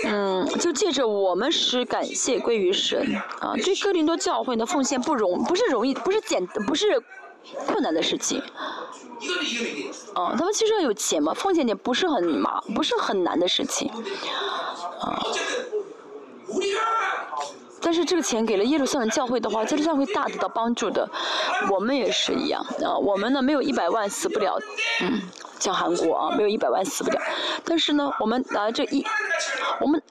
嗯，就借着我们使感谢归于神啊，对哥林多教会的奉献不容不是容易，不是简不是困难的事情。哦，他们其实有钱嘛，奉献点不是很麻，不是很难的事情，啊。但是这个钱给了耶路撒冷教会的话，耶路教会大得到帮助的。我们也是一样啊，我们呢没有一百万死不了，嗯，像韩国啊没有一百万死不了。但是呢，我们拿这一，我们，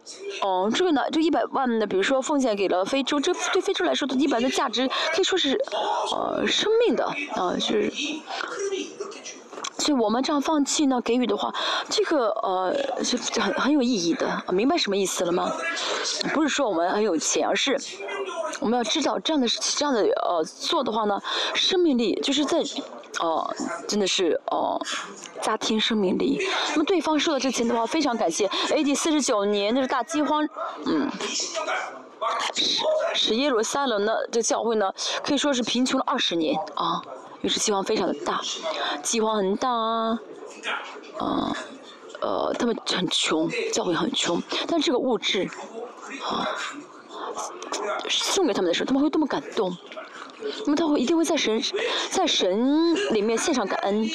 哦，这个呢这一百万呢，比如说奉献给了非洲，这对非洲来说的一百万的价值可以说是，呃，生命的啊就是。所以我们这样放弃呢，给予的话，这个呃是很很有意义的，明白什么意思了吗？不是说我们很有钱，而是我们要知道这样的这样的呃做的话呢，生命力就是在哦真的是哦家庭生命力。那么对方收到这钱的话，非常感谢。A.D. 四十九年那是大饥荒，嗯，使使耶路撒冷的这教会呢可以说是贫穷了二十年啊。于是饥荒非常的大，饥荒很大啊，啊，呃，他们很穷，教会很穷，但这个物质，啊，送给他们的时候，他们会多么感动，那么他会一定会在神，在神里面献上感恩，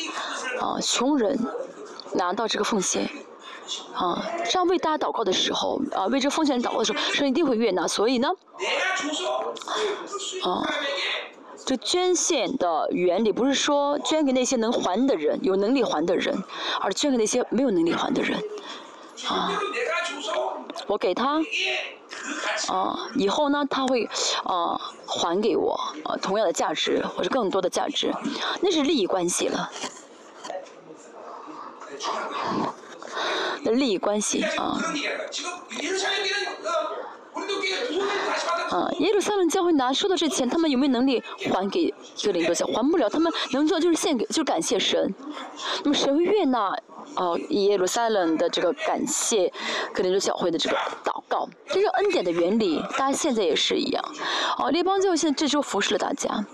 啊，穷人拿到这个奉献，啊，这样为大家祷告的时候，啊，为这奉献祷告的时候，神一定会悦纳，所以呢，啊。这捐献的原理不是说捐给那些能还的人、有能力还的人，而捐给那些没有能力还的人。啊，我给他，啊，以后呢他会啊还给我啊同样的价值或者更多的价值，那是利益关系了。那利益关系啊。啊，耶路撒冷教会拿收的这钱，他们有没有能力还给哥林多教？还不了，他们能做就是献给，就是感谢神。那么神会悦纳哦耶路撒冷的这个感谢哥林多教会的这个祷告，这是恩典的原理，大家现在也是一样。哦，列邦教会现在这周服侍了大家。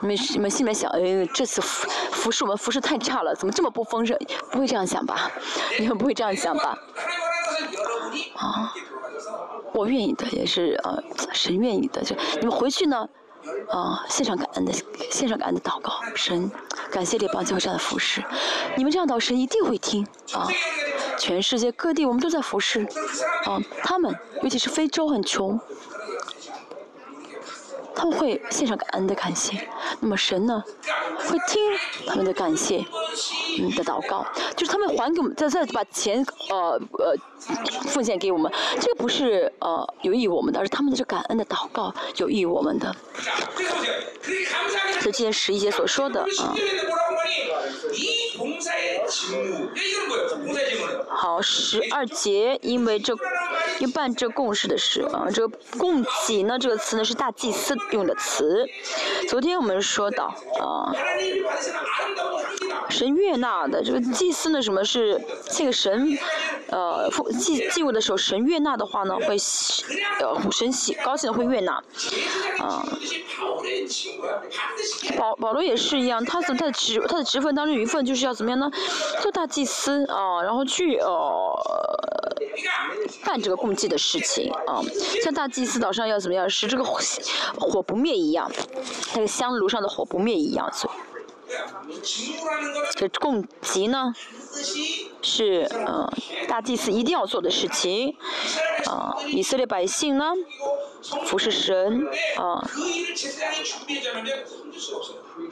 你们你们心里面想，哎，这次服服侍我们服侍太差了，怎么这么不丰盛？不会这样想吧？你们不会这样想吧？啊。我愿意的，也是呃，神愿意的。就你们回去呢，啊，献上感恩的，献上感恩的祷告，神感谢列邦教会这样的服侍，你们这样祷，神一定会听啊。全世界各地我们都在服侍，啊，他们尤其是非洲很穷。他们会献上感恩的感谢，那么神呢，会听他们的感谢，嗯的祷告，就是他们还给我们，再再把钱呃呃奉献给我们，这个不是呃有益我们的，而是他们的这感恩的祷告有益我们的。就今天十一节所说的啊。好，十二节，因为这，因为办这共事的事啊，这个供给呢，这个词呢是大祭司用的词。昨天我们说到啊，神悦纳的这个祭司呢，什么是这个神，呃，祭祭物的时候，神悦纳的话呢，会呃神喜高兴的会悦纳，啊，保保罗也是一样，他的他的职他的职分当中一份就是要怎么样呢？做大祭司啊，然后去呃办这个共济的事情啊，像大祭司早上要怎么样，使这个火不灭一样，那个香炉上的火不灭一样，所以。这供给呢，是嗯大祭司一定要做的事情，啊以色列百姓呢服侍神啊，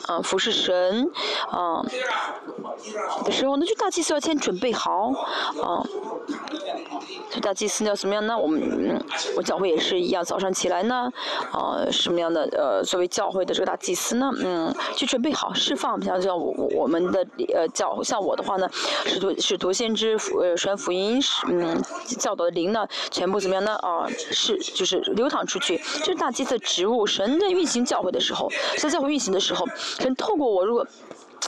啊服侍神啊的时候，那就大祭司要先准备好啊。就大祭司要怎么样呢？我们我教会也是一样，早上起来呢，啊什么样的呃作为教会的这个大祭司呢，嗯去准备好释放，像像我我们的呃教像我的话呢，使徒使徒先知呃传福音是嗯教导的灵呢，全部怎么样呢？啊是就是流淌出去，这是大祭司的职务。神在运行教会的时候，在教会运行的时候，神透过我如果。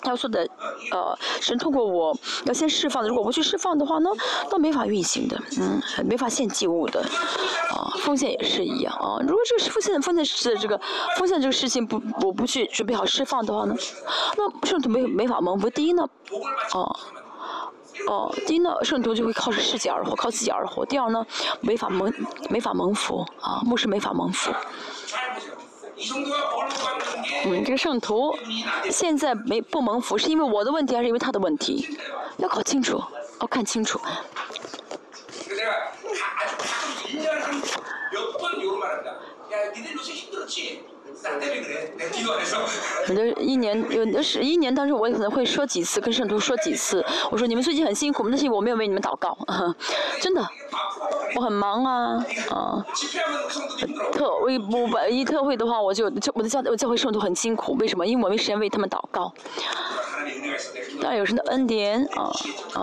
要说的，呃，神通过我要先释放的，如果不去释放的话呢，那没法运行的，嗯，没法献祭物的，啊，奉献也是一样啊。如果这个奉献奉献是这个奉献这个事情不我不去准备好释放的话呢，那圣徒没没法蒙福。第一呢，哦，哦，第一呢，圣徒就会靠着世界而活，靠自己而活。第二呢，没法蒙没法蒙福啊，牧师没法蒙福。嗯，这个圣徒现在没不蒙福，是因为我的问题还是因为他的问题？要搞清楚，要看清楚。有的一年，有的是一年当中，我可能会说几次，跟圣徒说几次。我说你们最近很辛苦，但是我没有为你们祷告，真的。我很忙啊，啊，特为不一特会的话，我就就我的教我教会圣徒很辛苦，为什么？因为我没时间为他们祷告。当然有神的恩典啊啊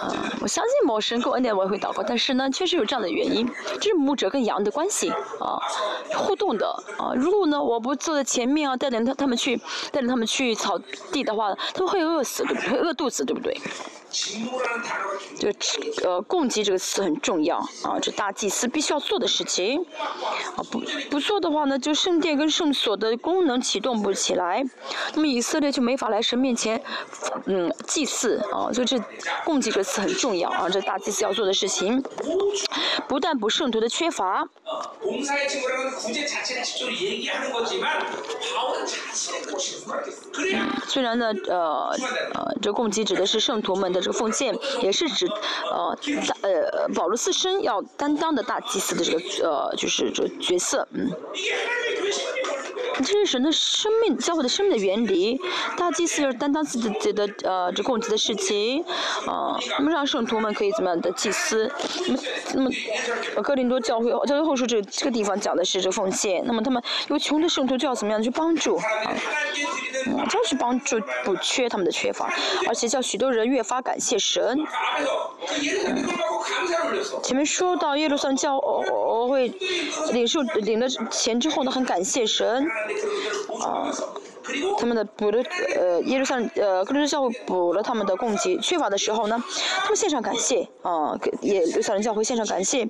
啊！我相信某神给我恩典，我也会祷告。但是呢，确实有这样的原因，这是牧者跟羊的关系啊，互动的啊。如果呢，我我不坐在前面啊，带领他他们去带着他们去草地的话，他们会饿死，对不对？会饿肚子，对不对？这个呃，供给这个词很重要啊，这大祭司必须要做的事情。啊，不不做的话呢，就圣殿跟圣所的功能启动不起来，那么以色列就没法来神面前嗯祭祀啊，所以这供给这个词很重要啊，这大祭司要做的事情，不但不圣徒的缺乏。虽然呢，呃呃，这供给指的是圣徒们的这个奉献，也是指呃呃保罗自身要担当的大祭司的这个呃就是这个角色，嗯。这是神的生命，教会的生命的原理。大祭司就是担当自己己的呃这供给的事情，啊，那么让圣徒们可以怎么样的祭司？那么那么哥林多教会教会后书这这个地方讲的是这奉献，那么他们有穷的圣徒就要怎么样去帮助？啊，就要去帮助补缺他们的缺乏，而且叫许多人越发感谢神。前面说到耶路撒冷教会领受领了钱之后呢，很感谢神。啊，他们的补了呃耶路撒冷呃哥林多教会补了他们的供给缺乏的时候呢，他们献上感谢啊，给耶路撒冷教会献上感谢。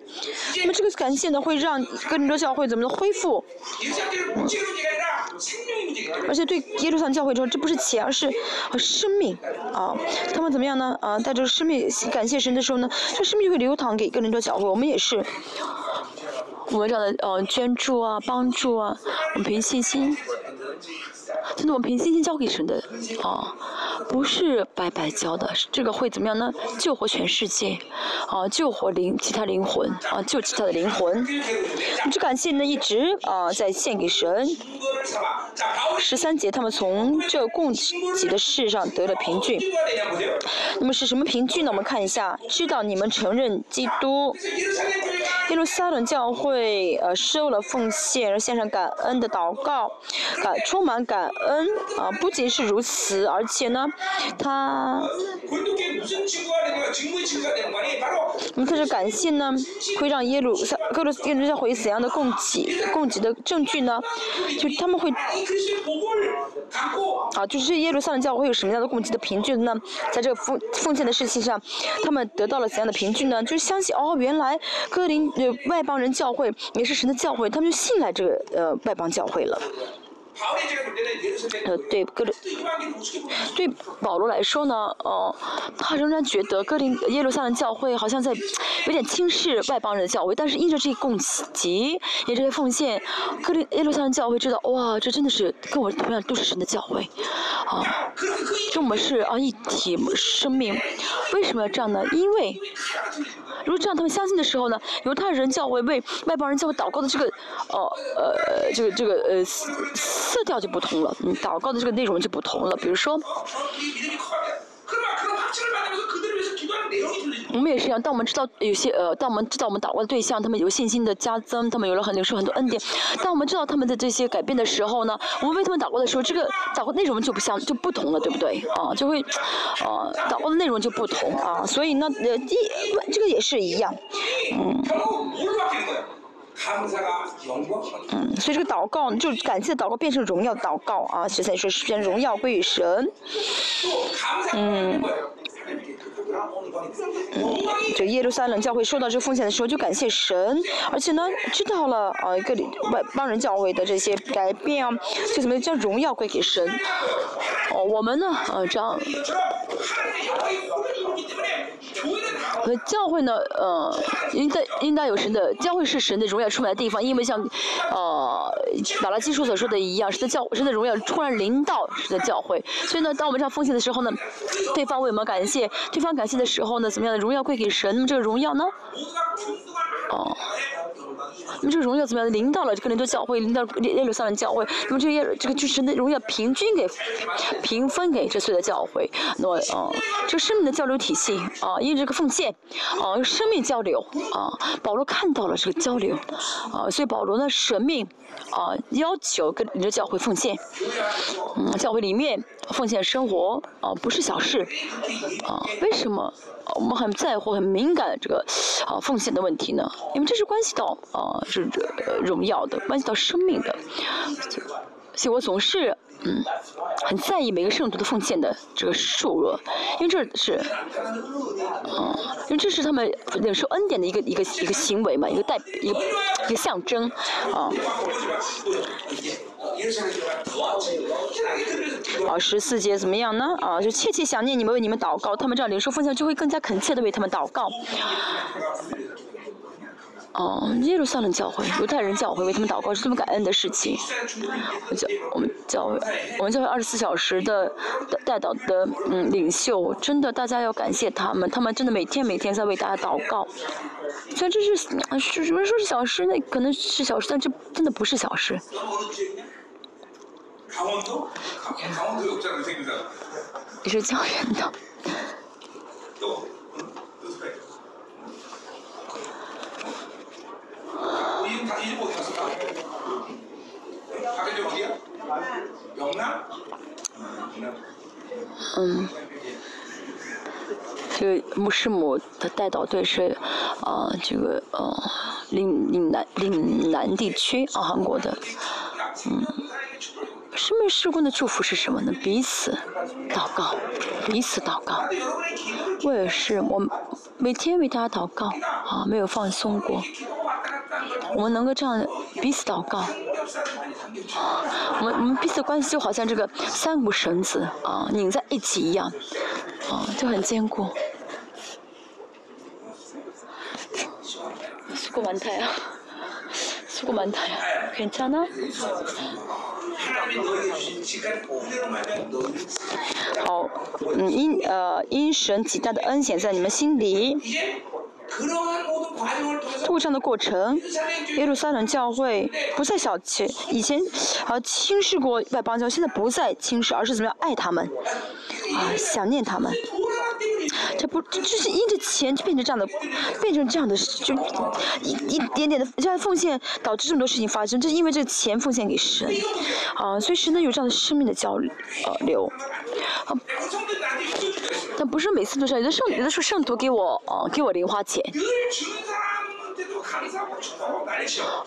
那么这个感谢呢，会让哥林多教会怎么的恢复？而且对耶路撒冷教会说，这不是钱，而是生命啊。他们怎么样呢？啊，带着生命感谢神的时候呢，这生命就会流淌给哥林多教会。我们也是。我们这样的呃捐助啊，帮助啊，我们凭信心，真的我们凭信心交给神的啊，不是白白交的，这个会怎么样呢？救活全世界，啊，救活灵其他灵魂，啊，救其他的灵魂。这感谢呢一直啊在献给神。十三节，他们从这供给的事上得了凭据。那么是什么凭据呢？我们看一下，知道你们承认基督。耶路撒冷教会呃收了奉献而献上感恩的祷告，感充满感恩啊！不仅是如此，而且呢，他，那么他这感谢呢，会让耶路撒各路耶路教会怎样的供给供给的证据呢？就他们会啊，就是耶路撒冷教会有什么样的供给的凭据呢？在这个奉奉献的事情上，他们得到了怎样的凭据呢？就是相信哦，原来哥林。外邦人教会也是神的教会，他们就信赖这个呃外邦教会了。呃，对哥林，对保罗来说呢，呃，他仍然觉得哥林耶路撒冷教会好像在有点轻视外邦人的教会，但是因着这些供给，也这些奉献，哥林耶路撒冷教会知道，哇，这真的是跟我同样都是神的教会，啊，跟我们是啊一体生命，为什么要这样呢？因为。如果这样，他们相信的时候呢，犹太人教会为外邦人教会祷告的这个，哦，呃，这个这个呃色调就不同了，嗯，祷告的这个内容就不同了，比如说。我们也是一样，当我们知道有些呃，当我们知道我们祷告的对象，他们有信心的加增，他们有了很领受很多恩典。当我们知道他们的这些改变的时候呢，我们为他们祷告的时候，这个祷告内容就不相就不同了，对不对？啊，就会，呃，祷告的内容就不同啊。所以呢，呃，第这个也是一样，嗯。嗯，所以这个祷告就感谢祷告变成荣耀祷告啊，所以才说是将荣耀归于神。嗯。嗯，就耶路撒冷教会收到这奉献的时候，就感谢神，而且呢，知道了啊一个外邦人教会的这些改变啊，就怎么将荣耀归给神。哦，我们呢，呃，这样。和教会呢，呃，应该应该有神的教会是神的荣耀出来的地方，因为像，呃，马拉基书所说的一样，神的教神的荣耀突然临到神的教会，所以呢，当我们这样奉献的时候呢，对方为我们感谢，对方感谢的时候呢，怎么样的荣耀归给神？那么这个荣耀呢，哦。那么这个荣耀怎么样？临到了这个林多教会，临到耶路撒冷教会，那么这个这个就是的荣耀平均给平分给这所有的教会。那么啊，这个生命的交流体系啊，因为这个奉献啊，生命交流啊，保罗看到了这个交流啊，所以保罗呢舍命啊，要求跟你的教会奉献。嗯，教会里面奉献生活啊，不是小事啊。为什么我们很在乎、很敏感这个啊奉献的问题呢？因为这是关系到啊。是荣耀的，关系到生命的，所以我总是嗯很在意每个圣徒的奉献的这个数额，因为这是嗯，因为这是他们领受恩典的一个一个一个行为嘛，一个代一个一个象征啊。啊，十四节怎么样呢？啊，就切切想念你们，为你们祷告，他们这样领受奉献就会更加恳切的为他们祷告。哦，耶路撒冷教会、犹太人教会为他们祷告是这么感恩的事情。我教我们教会，我们教会二十四小时的带祷的嗯领袖，真的大家要感谢他们，他们真的每天每天在为大家祷告。虽然这是是有人说是小事，那可能是小事，但这真的不是小事。你是教员的。嗯，这个穆师母的带导队是啊，这个呃，岭岭南岭南地区啊，韩国的。嗯，生命时光的祝福是什么呢？彼此祷告，彼此祷告。我也是，我每天为大家祷告啊，没有放松过。我们能够这样彼此祷告，我们我们彼此关系就好像这个三股绳子啊拧在一起一样，啊，就很坚固。是过完胎啊。 수고많다요괜찮아好，嗯，因呃因神极大的恩显在你们心里。通过这样的过程，耶路撒冷教会不再小气，以前啊轻视过外邦教，现在不再轻视，而是怎么样爱他们，啊想念他们。 这不就是因着钱就变成这样的，变成这样的，就一一点点的这样奉献导致这么多事情发生，就是因为这个钱奉献给神，啊，所以神呢有这样的生命的交流，啊，但不是每次都是，有的时候有的时候圣徒给我啊给我零花钱，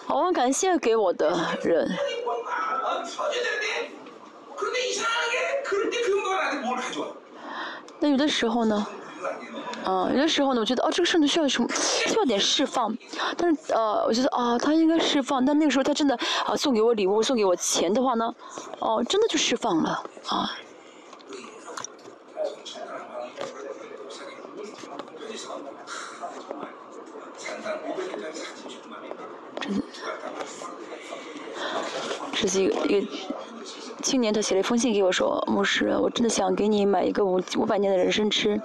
我感谢给我的人。那有的时候呢，嗯，有的时候呢，我觉得哦，这个圣徒需要什么，需要点释放。但是呃，我觉得啊，他应该释放。但那个时候他真的啊，送给我礼物，送给我钱的话呢，哦，真的就释放了啊。真的这是一个一个青年，他写了一封信给我说：“牧师，我真的想给你买一个五五百年的人参吃。”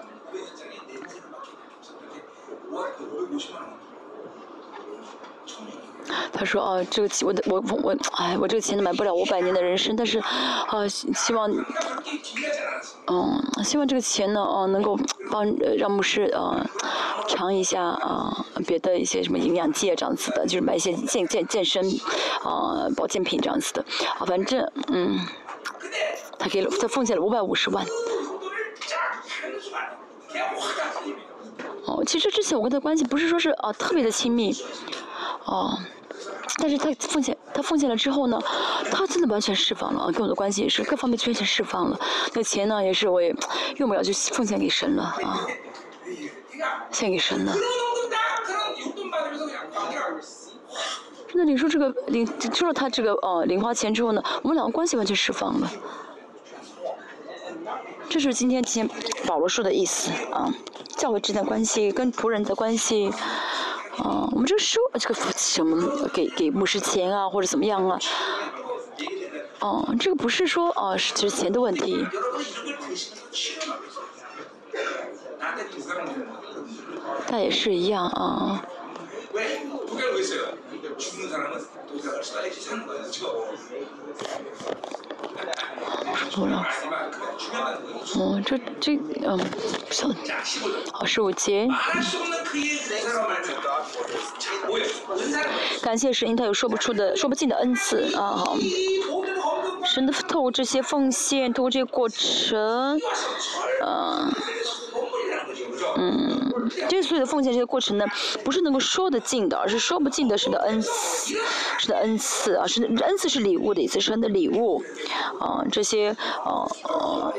他说：“哦，这个钱，我的我我哎，我这个钱都买不了五百年的人参，但是啊，希望嗯，希望这个钱呢，哦，能够帮让牧师啊。”尝一下啊，别的一些什么营养剂啊这样子的，就是买一些健健健身啊保健品这样子的啊，反正嗯，他给了他奉献了五百五十万。哦，其实之前我跟他关系不是说是啊特别的亲密，哦，但是他奉献他奉献了之后呢，他真的完全释放了，跟我的关系也是各方面完全释放了，那钱呢也是我也用不了就奉献给神了啊。献给神的。那你说这个领收了他这个呃零花钱之后呢，我们两个关系完全释放了。这是今天今天保罗说的意思啊，教会之间的关系跟仆人的关系，啊，我们这个收这个什么给给牧师钱啊或者怎么样啊，哦，这个不是说啊是就是钱的问题。他也是一样啊。多了。哦，这这嗯，好，十五节。感谢神，他有说不出的、说不尽的恩赐啊！好，神的透过这些奉献，透过这些过程，嗯。嗯，这所有的奉献这些过程呢，不是能够说得尽的，而是说不尽的，是的恩赐，是的恩赐啊，是恩赐是礼物的意思，神的礼物，啊，这些，呃呃，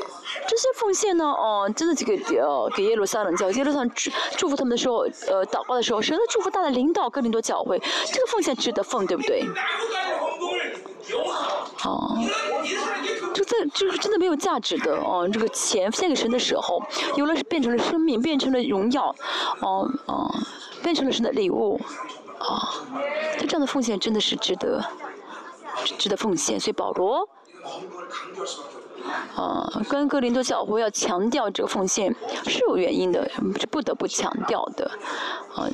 这些奉献呢，哦，真的这个呃，给耶路撒冷教，耶路撒冷祝祝福他们的时候，呃，祷告的时候，神的祝福大的领导哥林多教会，这个奉献值得奉，对不对？哦，就在就是真的没有价值的哦，这个钱献给神的时候，有了是变成了生命，变成了荣耀，哦哦，变成了神的礼物，啊，他这样的奉献真的是值得，值得奉献。所以保罗，啊，跟格林多教会要强调这个奉献是有原因的，是不得不强调的，啊。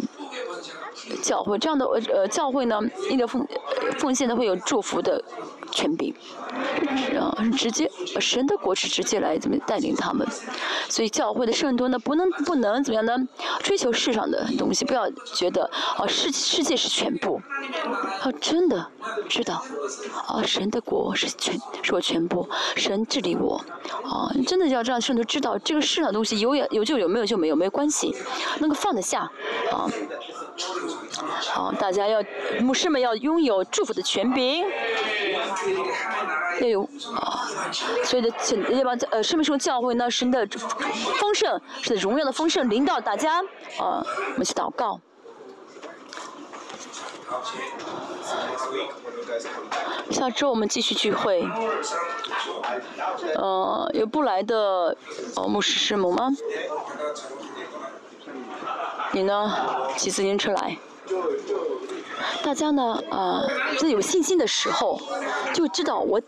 教会这样的呃教会呢，你的奉奉献呢会有祝福的权柄，啊，直接神的国是直接来怎么带领他们，所以教会的圣徒呢不能不能怎么样呢？追求世上的东西，不要觉得啊世世界是全部，啊真的知道。啊神的国是全是我全部，神治理我，啊真的要让圣徒知道这个世上的东西有有就有没有就没有没关系，能够放得下。啊。好，大家要牧师们要拥有祝福的权柄，要有啊，所以的这帮呃生命树教会呢，神的丰盛，是荣耀的丰盛，领导大家啊，我们去祷告。下周我们继续聚会，呃，有不来的哦牧师师母吗？你呢？骑自行车来。大家呢，啊，在有信心的时候，就知道我，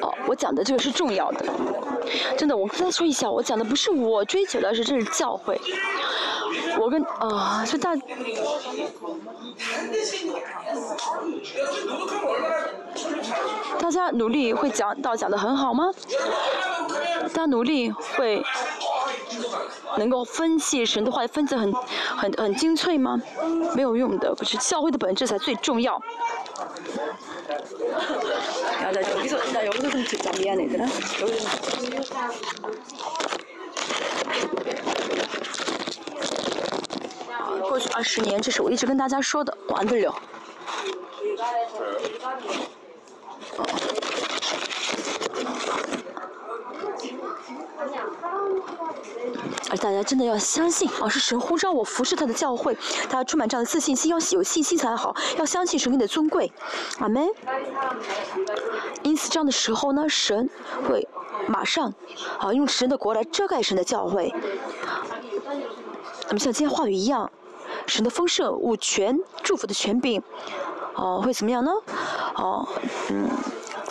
哦，我讲的这个是重要的。真的，我跟他说一下，我讲的不是我追求的，是这是教会。我跟啊，是大。大家努力会讲到讲的很好吗？大家努力会。能够分析神的话，分析很很很精粹吗？没有用的，不是教会的本质才最重要。过去二十年，这是我一直跟大家说的，完不了。而大家真的要相信啊，是神呼召我服侍他的教会，他充满这样的自信心，要有信心才好，要相信神你的尊贵，阿门。因此这样的时候呢，神会马上啊用神的国来遮盖神的教会。那么像今天话语一样，神的丰盛、物权、祝福的权柄，哦会怎么样呢？哦，嗯，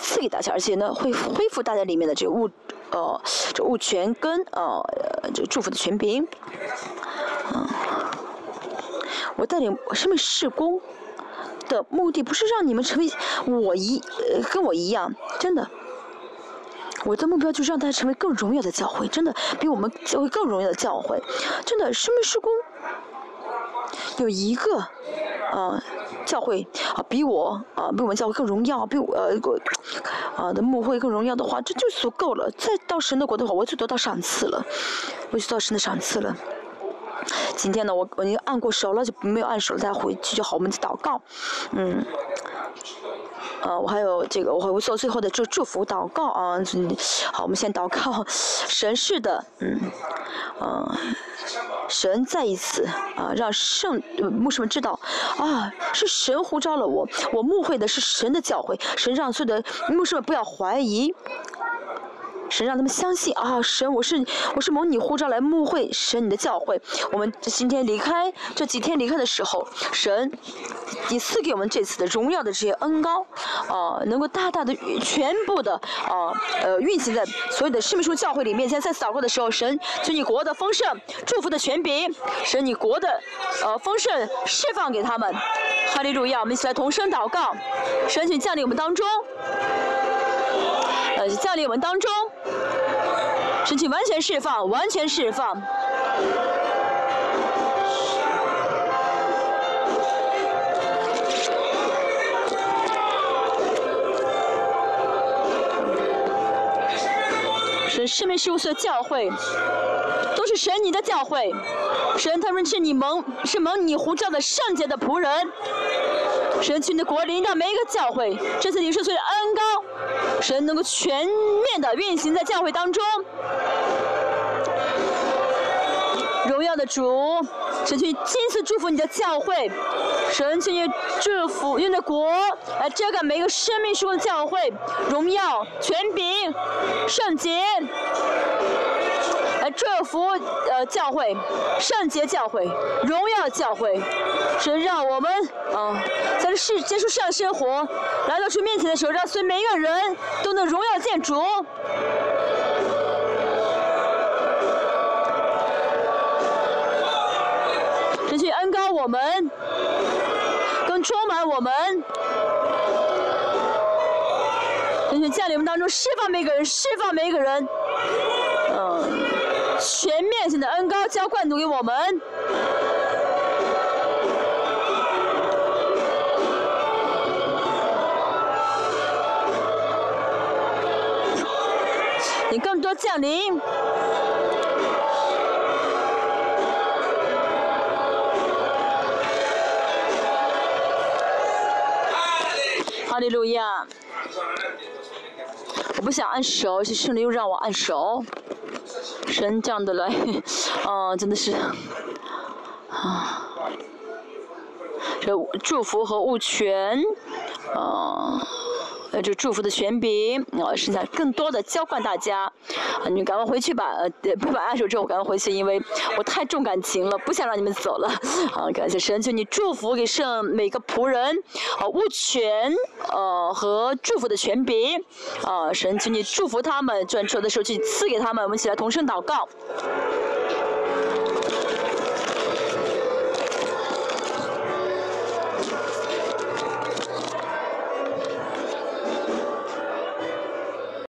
赐给大家，而且呢会恢复大家里面的这个物。呃，这物权跟呃这祝福的权柄，嗯，我带领我生命事工的目的不是让你们成为我一跟我一样，真的，我的目标就是让大家成为更荣耀的教会，真的比我们教会更荣耀的教会，真的生命事工有一个，呃。教会啊，比我啊，比我们教会更荣耀，比我呃，啊的牧会更荣耀的话，这就足够了。再到神的国的话，我就得到赏赐了，我就得到神的赏赐了。今天呢，我我已经按过手了，就没有按手，再回去就好。我们祷告，嗯。呃，我还有这个，我会做最后的祝祝福祷告啊。好，我们先祷告，神是的，嗯，呃，神再一次啊，让圣牧师们知道啊，是神呼召了我，我牧会的是神的教诲，神让所有的牧师们不要怀疑。神让他们相信啊，神，我是我是蒙你呼召来牧会神你的教会。我们今天离开这几天离开的时候，神，你赐给我们这次的荣耀的这些恩高，啊，能够大大的全部的啊呃运行在所有的生命树教会里面。现在在祷告的时候，神求你国的丰盛，祝福的权柄，神你国的呃丰盛释放给他们。哈利路亚！我们一起来同声祷告，神请降临我们当中。呃，降临我们当中，神请完全释放，完全释放。神世面事务所教会，都是神你的教会，神他们是你蒙是蒙你呼召的圣洁的仆人。神请你的国领导每一个教会，这次领受所有的恩高，神能够全面的运行在教会当中。荣耀的主，神去亲自祝福你的教会，神去祝福用的国来遮盖每一个生命树的教会，荣耀、权柄、圣洁。祝福呃教会，圣洁教会，荣耀教会，神让我们啊在世结束世上生活，来到主面前的时候，让所每一个人都能荣耀见主。神去恩高我们，更充满我们，神去降临我们当中，释放每一个人，释放每一个人。全面性的恩高浇灌给我们，你更多降临，哈利路亚！我不想按手，是圣灵又让我按手。神这样的来，啊，真的是，啊，这祝福和物权，啊。呃，这祝福的权柄，啊，剩下更多的浇灌大家，啊，你赶快回去吧，呃，不把按手之后赶快回去，因为我太重感情了，不想让你们走了，啊，感谢神，求你祝福给圣每个仆人，啊，物权，呃，和祝福的权柄，啊，神，求你祝福他们，转出的时候去赐给他们，我们一起来同声祷告。